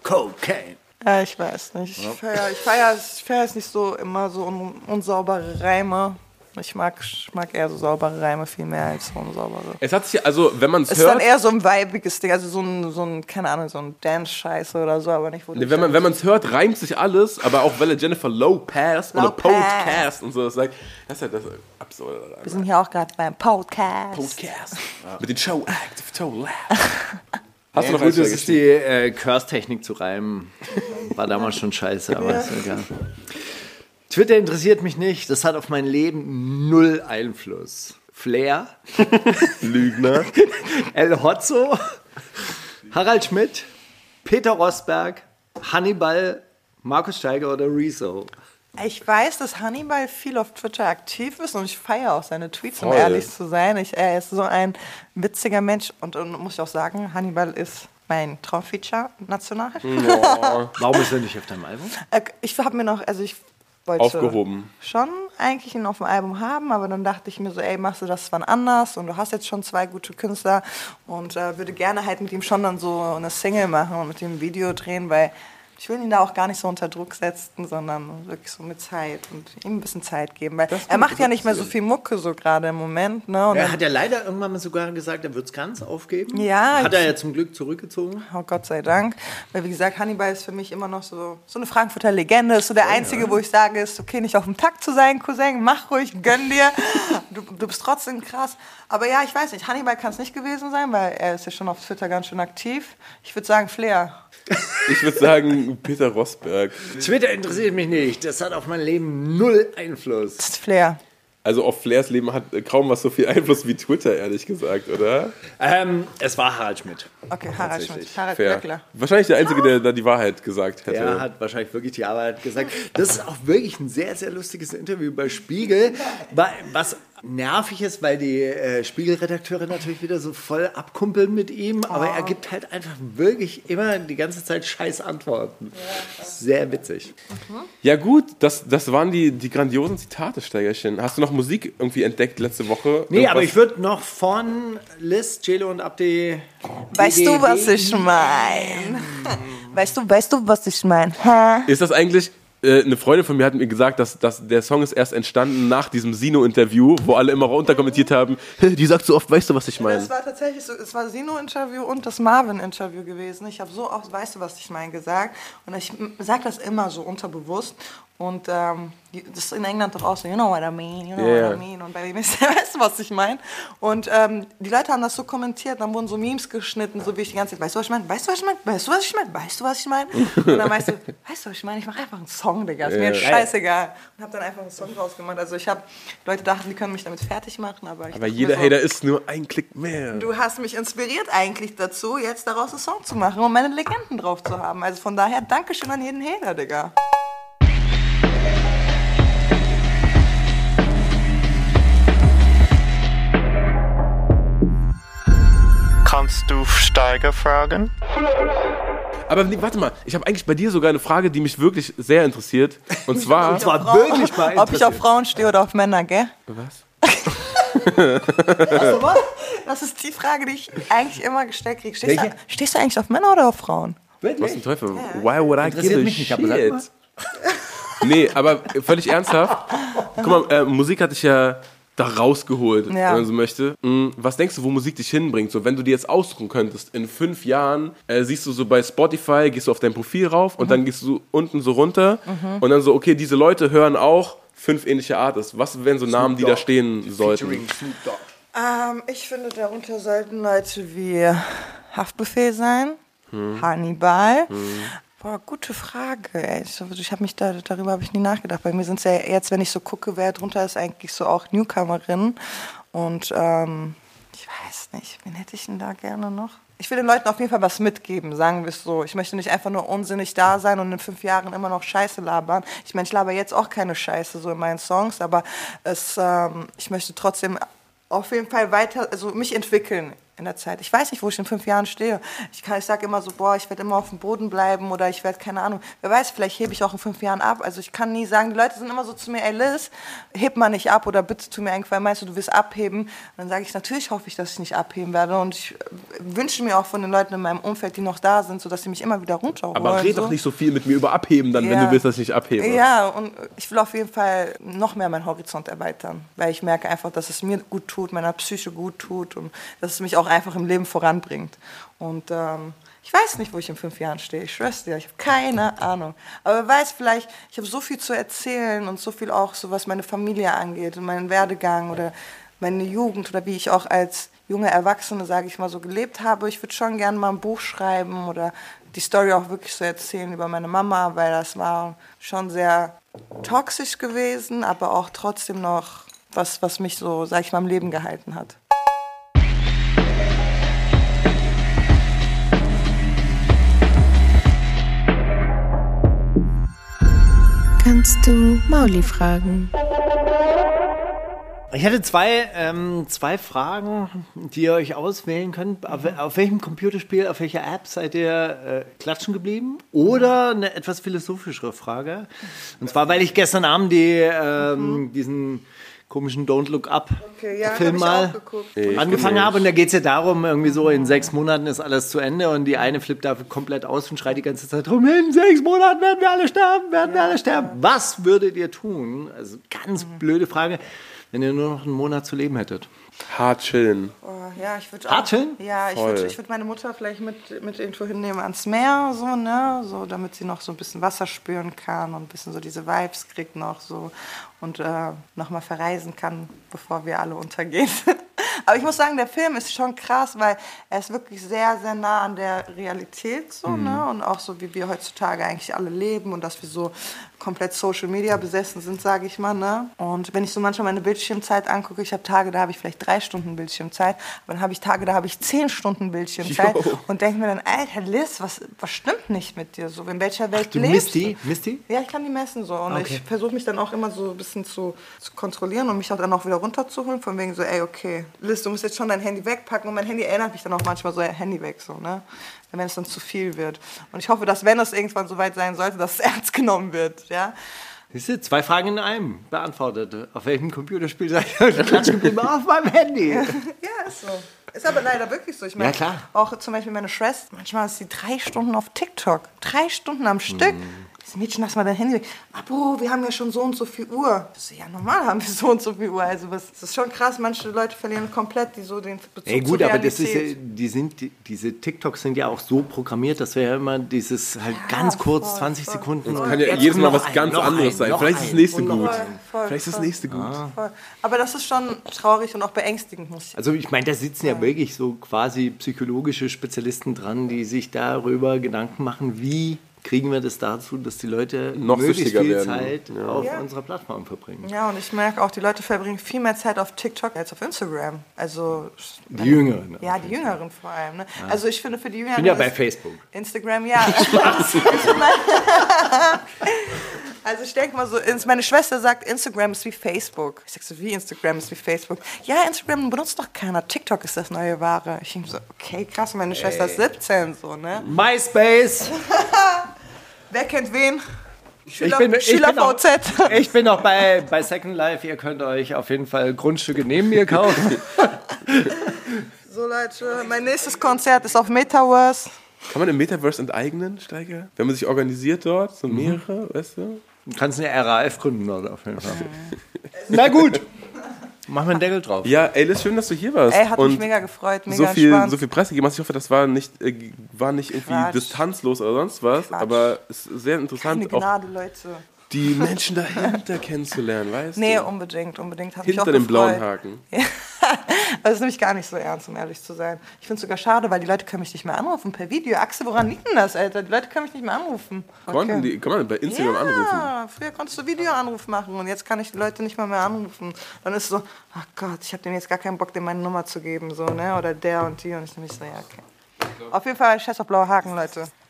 Cocaine. Ja, ich weiß nicht. Ich feiere ich feier, es- ich feier es nicht so immer so un unsaubere Reime. Ich mag, ich mag eher so saubere Reime viel mehr als so unsaubere. Es hat sich, also wenn man es Es ist dann hört, eher so ein weibiges Ding, also so ein, so ein keine Ahnung, so ein Dance-Scheiße oder so, aber nicht, wo du wenn man wenn es hört, reimt sich alles, aber auch weil er Jennifer Lopez oder. Podcast und so das sagt, das ist halt das absurde daran. Wir sind hier auch gerade beim Podcast. Podcast. Mit den Show Act of Toelad. Hast Ja, du noch gut, das ist die äh, Curse-Technik zu reimen. War damals schon scheiße, aber ist egal. Twitter interessiert mich nicht. Das hat auf mein Leben null Einfluss. Flair, Lügner. El Hotzo, Harald Schmidt, Peter Rosberg, Hannibal, Markus Steiger oder Rezo. Ich weiß, dass Hannibal viel auf Twitter aktiv ist und ich feiere auch seine Tweets, um Voll. ehrlich zu sein. Ich, er ist so ein witziger Mensch und, und muss ich auch sagen, Hannibal ist mein Traumfeature national. Warum ist er nicht auf deinem Album? Äh, Ich habe mir noch, also ich wollte Aufgehoben. schon eigentlich ihn auf dem Album haben, aber dann dachte ich mir so, ey, machst du das wann anders und du hast jetzt schon zwei gute Künstler und äh, würde gerne halt mit ihm schon dann so eine Single machen und mit dem Video drehen, weil ich will ihn da auch gar nicht so unter Druck setzen, sondern wirklich so mit Zeit und ihm ein bisschen Zeit geben, weil er macht ja nicht mehr so viel Mucke so gerade im Moment, ne? Und Er hat ja leider irgendwann mal sogar gesagt, er wird es ganz aufgeben. Ja, Hat er ja zum Glück zurückgezogen. Oh Gott sei Dank. Weil wie gesagt, Hannibal ist für mich immer noch so, so eine Frankfurter Legende. Ist so der einzige, wo ich sage, ist okay, nicht auf dem Takt zu sein, Cousin. Mach ruhig, gönn dir. Du, du bist trotzdem krass. Aber ja, ich weiß nicht. Hannibal kann es nicht gewesen sein, weil er ist ja schon auf Twitter ganz schön aktiv. Ich würde sagen Flair. Ich würde sagen, Peter Rosberg. Twitter interessiert mich nicht. Das hat auf mein Leben null Einfluss. Das ist Flair. Also auf Flairs Leben hat kaum was so viel Einfluss wie Twitter, ehrlich gesagt, oder? Ähm, es war Harald Schmidt. Okay, Harald Schmidt. Harald Fair. Glöckler. Wahrscheinlich der Einzige, der da die Wahrheit gesagt hätte. Er hat wahrscheinlich wirklich die Arbeit gesagt. Das ist auch wirklich ein sehr, sehr lustiges Interview bei Spiegel. Wa- Was nervig ist, weil die äh, Spiegelredakteure natürlich wieder so voll abkumpeln mit ihm. Aber er gibt halt einfach wirklich immer die ganze Zeit scheiß Antworten. Sehr witzig. Ja gut, das, das waren die, die grandiosen Zitate, Steigerchen. Hast du noch Musik irgendwie entdeckt letzte Woche? Nee, aber Irgendwas- ich würde noch von Liz, Celo und Abdi. Weißt du, was ich meine? Weißt du, weißt du, was ich meine? Ist das eigentlich... äh, Eine Freundin von mir hat mir gesagt, dass, dass der Song ist erst entstanden nach diesem Sino-Interview, wo alle immer runterkommentiert haben, "Hä, die sagt so oft, weißt du, was ich meine? Das war tatsächlich so, es war Sino-Interview und das Marvin-Interview gewesen. Ich habe so oft, weißt du, was ich meine, gesagt. Und ich sage das immer so unterbewusst. Und ähm, das ist in England doch auch so, you know what I mean, you know Ja, what. I mean. Und bei mir ist, weißt du, was ich meine? Und ähm, die Leute haben das so kommentiert, dann wurden so Memes geschnitten, so wie ich die ganze Zeit, weißt du, was ich meine? Weißt du, was ich meine? Weißt du, was ich meine? Weißt du, was ich meine? Und dann weißt du, weißt du, was ich meine? Ich mache einfach einen Song, Digga. Ist mir jetzt scheißegal. Und habe dann einfach einen Song draus gemacht. Also ich habe, Leute dachten, die können mich damit fertig machen, aber ich Aber mir jeder so, Hater ist nur ein Klick mehr. Du hast mich inspiriert eigentlich dazu, jetzt daraus einen Song zu machen und meine Legenden drauf zu haben. Also von daher, Dankeschön an jeden Hater, Digga. Kannst du Steiger fragen? Aber nee, warte mal, ich habe eigentlich bei dir sogar eine Frage, die mich wirklich sehr interessiert. Und zwar... Das war wirklich mal Ob ich auf Frauen stehe oder auf Männer, gell? was? Das ist die Frage, die ich eigentlich immer gestellt kriege. Stehst, du, stehst du eigentlich auf Männer oder auf Frauen? Was zum Teufel? Why would I give a mich nicht, aber sag mal. shit? Nee, aber völlig ernsthaft. Guck mal, äh, Musik hat dich ja da rausgeholt, Ja. wenn man so möchte. Mm, Was denkst du, wo Musik dich hinbringt? So, wenn du dir jetzt aussuchen könntest, in fünf Jahren äh, siehst du so bei Spotify, gehst du auf dein Profil rauf und dann gehst du unten so runter und dann so, okay, diese Leute hören auch fünf ähnliche Artists. Was wären so Namen, die da stehen sollten? Ähm, ich finde, darunter sollten Leute wie Haftbefehl sein, Hannibal. Boah, gute Frage. Ich, ich habe mich da, darüber habe ich nie nachgedacht. Bei mir sind es ja jetzt, wenn ich so gucke, wer drunter ist, eigentlich so auch Newcomerin. Und ähm, ich weiß nicht, wen hätte ich denn da gerne noch? Ich will den Leuten auf jeden Fall was mitgeben, sagen wir es so. Ich möchte nicht einfach nur unsinnig da sein und in fünf Jahren immer noch Scheiße labern. Ich meine, ich laber jetzt auch keine Scheiße so in meinen Songs, aber es, ähm, ich möchte trotzdem auf jeden Fall weiter, also mich entwickeln in der Zeit. Ich weiß nicht, wo ich in fünf Jahren stehe. Ich, kann- ich sage immer so, boah, ich werde immer auf dem Boden bleiben oder ich werde, keine Ahnung, wer weiß, vielleicht hebe ich auch in fünf Jahren ab. Also ich kann nie sagen, die Leute sind immer so zu mir, ey Liz, heb mal nicht ab oder bitte tu mir einen meinst du, du willst abheben? Und dann sage ich, natürlich hoffe ich, dass ich nicht abheben werde und ich äh, wünsche mir auch von den Leuten in meinem Umfeld, die noch da sind, so dass sie mich immer wieder runterholen. Aber red so. doch nicht so viel mit mir über Abheben, dann, wenn Ja. du willst, dass ich nicht abhebe. Ja, und ich will auf jeden Fall noch mehr meinen Horizont erweitern, weil ich merke einfach, dass es mir gut tut, meiner Psyche gut tut und dass es mich auch einfach im Leben voranbringt. Und ähm, ich weiß nicht, wo ich in fünf Jahren stehe. Ich schwör's dir, ich habe keine Ahnung. Aber wer weiß vielleicht, ich habe so viel zu erzählen und so viel auch, so was meine Familie angeht und meinen Werdegang oder meine Jugend oder wie ich auch als junge Erwachsene, sage ich mal, so gelebt habe. Ich würde schon gerne mal ein Buch schreiben oder die Story auch wirklich so erzählen über meine Mama, weil das war schon sehr toxisch gewesen, aber auch trotzdem noch was, was mich so, sag ich mal, im Leben gehalten hat. Kannst du Mauli fragen? Ich hätte zwei, ähm, zwei Fragen, die ihr euch auswählen könnt. Auf, auf welchem Computerspiel, auf welcher App seid ihr äh, klatschen geblieben? Oder eine etwas philosophischere Frage. Und zwar, weil ich gestern Abend die, ähm, diesen komischen Don't Look Up Okay, ja, Film mal. Ich angefangen habe. Und da geht es ja darum, irgendwie so in sechs Monaten ist alles zu Ende und die eine flippt da komplett aus und schreit die ganze Zeit rum, in sechs Monaten werden wir alle sterben, werden wir alle sterben. Was würdet ihr tun? Also ganz blöde Frage, wenn ihr nur noch einen Monat zu leben hättet. Hart chillen. Oh, ja, ich würde Hart chillen? Ja, ich würde ich würd meine Mutter vielleicht mit, mit irgendwo hinnehmen ans Meer, so, ne? So, damit sie noch so ein bisschen Wasser spüren kann und ein bisschen so diese Vibes kriegt noch so und äh, nochmal verreisen kann, bevor wir alle untergehen. Aber ich muss sagen, der Film ist schon krass, weil er ist wirklich sehr, sehr nah an der Realität so, ne? Und auch so, wie wir heutzutage eigentlich alle leben und dass wir so komplett Social Media besessen sind, sage ich mal, ne? Und wenn ich so manchmal meine Bildschirmzeit angucke, ich habe Tage, da habe ich vielleicht drei Stunden Bildschirmzeit, aber dann habe ich Tage, da habe ich zehn Stunden Bildschirmzeit Jo. und denke mir dann, Alter Liz, was, was stimmt nicht mit dir so? In welcher Welt Du lebst misst die? Misst die? ja, ich kann die messen so. Und Okay. ich versuche mich dann auch immer so ein bisschen zu, zu kontrollieren und mich auch dann auch wieder runterzuholen. Von wegen so, ey, okay, Liz, du musst jetzt schon dein Handy wegpacken. Und mein Handy erinnert mich dann auch manchmal so, Handy weg, so, ne? Wenn es dann zu viel wird. Und ich hoffe, dass, wenn es irgendwann so weit sein sollte, dass es ernst genommen wird, ja? Siehst du, zwei Fragen in einem beantwortet. Auf welchem Computerspiel seid ihr klatschen geblieben? Auf meinem Handy. Ja, ist so. Ist aber leider wirklich so. Ich meine, Ja, klar. auch zum Beispiel meine Schwester, manchmal ist sie drei Stunden auf TikTok. Drei Stunden am Stück. Mhm. Das Mädchen, lass mal dein Handy weg. Abo, wir haben ja schon so und so viel Uhr. Ich so, ja, normal haben wir so und so viel Uhr. Also, was, das ist schon krass. Manche Leute verlieren komplett die, so den Bezug Ey, gut, zur aber das ist ja, die sind, die, diese TikToks sind ja auch so programmiert, dass wir ja immer dieses halt ganz kurz, voll, 20 voll. Sekunden. Kann ja jetzt jedes Mal was ein, ganz anderes ein, sein. Vielleicht ist das nächste gut. Voll, Vielleicht ist das voll. nächste gut. Voll. Aber das ist schon traurig und auch beängstigend, muss ich Also ich meine, da sitzen ja wirklich so quasi psychologische Spezialisten dran, die sich darüber Gedanken machen, wie kriegen wir das dazu, dass die Leute Noch möglichst viel werden. Zeit Ja. auf Ja. unserer Plattform verbringen. Ja, und ich merke auch, die Leute verbringen viel mehr Zeit auf TikTok als auf Instagram. Also Die Jüngeren. Ja, die Jüngeren vor allem. Ne? Also ich finde für die Jüngeren. Ich bin ja bei Facebook. Instagram, ja. also ich denke mal so, meine Schwester sagt, Instagram ist wie Facebook. Ich sag so, wie Instagram ist wie Facebook? Ja, Instagram benutzt doch keiner. TikTok ist das neue Ware. Ich denke so, okay, krass, meine Schwester ist 17, so, ne? MySpace. Wer kennt wen? Schüler, bin- ich Schüler bin auch- VZ. Ich bin noch bei, bei Second Life. Ihr könnt euch auf jeden Fall Grundstücke neben mir kaufen. So Leute, mein nächstes Konzert ist auf Metaverse. Kann man im Metaverse enteignen, Steiger? Wenn man sich organisiert dort, so mehrere, weißt du? Du kannst eine RAF gründen dort auf jeden Fall. Na gut. Machen wir einen Deckel drauf. Ja, ey, Liz, schön, dass du hier warst. Ey, hat mich Und mega gefreut, mega so viel, entspannt. so viel Preis gegeben hast. Ich hoffe, das war nicht, äh, war nicht irgendwie Quatsch. distanzlos oder sonst was, Quatsch. aber es ist sehr Keine interessant, auch Gnade, Leute. Die Menschen dahinter kennenzulernen, weißt Nee, du? unbedingt, unbedingt. Hat Hinter dem blauen. Haken. Ja. Das ist nämlich gar nicht so ernst, um ehrlich zu sein. Ich finde es sogar schade, weil die Leute können mich nicht mehr anrufen per Video. Axel, woran liegt denn das, Alter? Die Leute können mich nicht mehr anrufen. Konnten die, kann man bei Instagram ja, anrufen? früher konntest du Videoanruf machen und jetzt kann ich die Leute nicht mal mehr anrufen. Dann ist es so, ach Gott, ich habe dem jetzt gar keinen Bock, dem meine Nummer zu geben, so, ne? Oder der und die. Und ich nehme mich so, ja, okay. Auf jeden Fall, scheiß auf blaue Haken, Leute.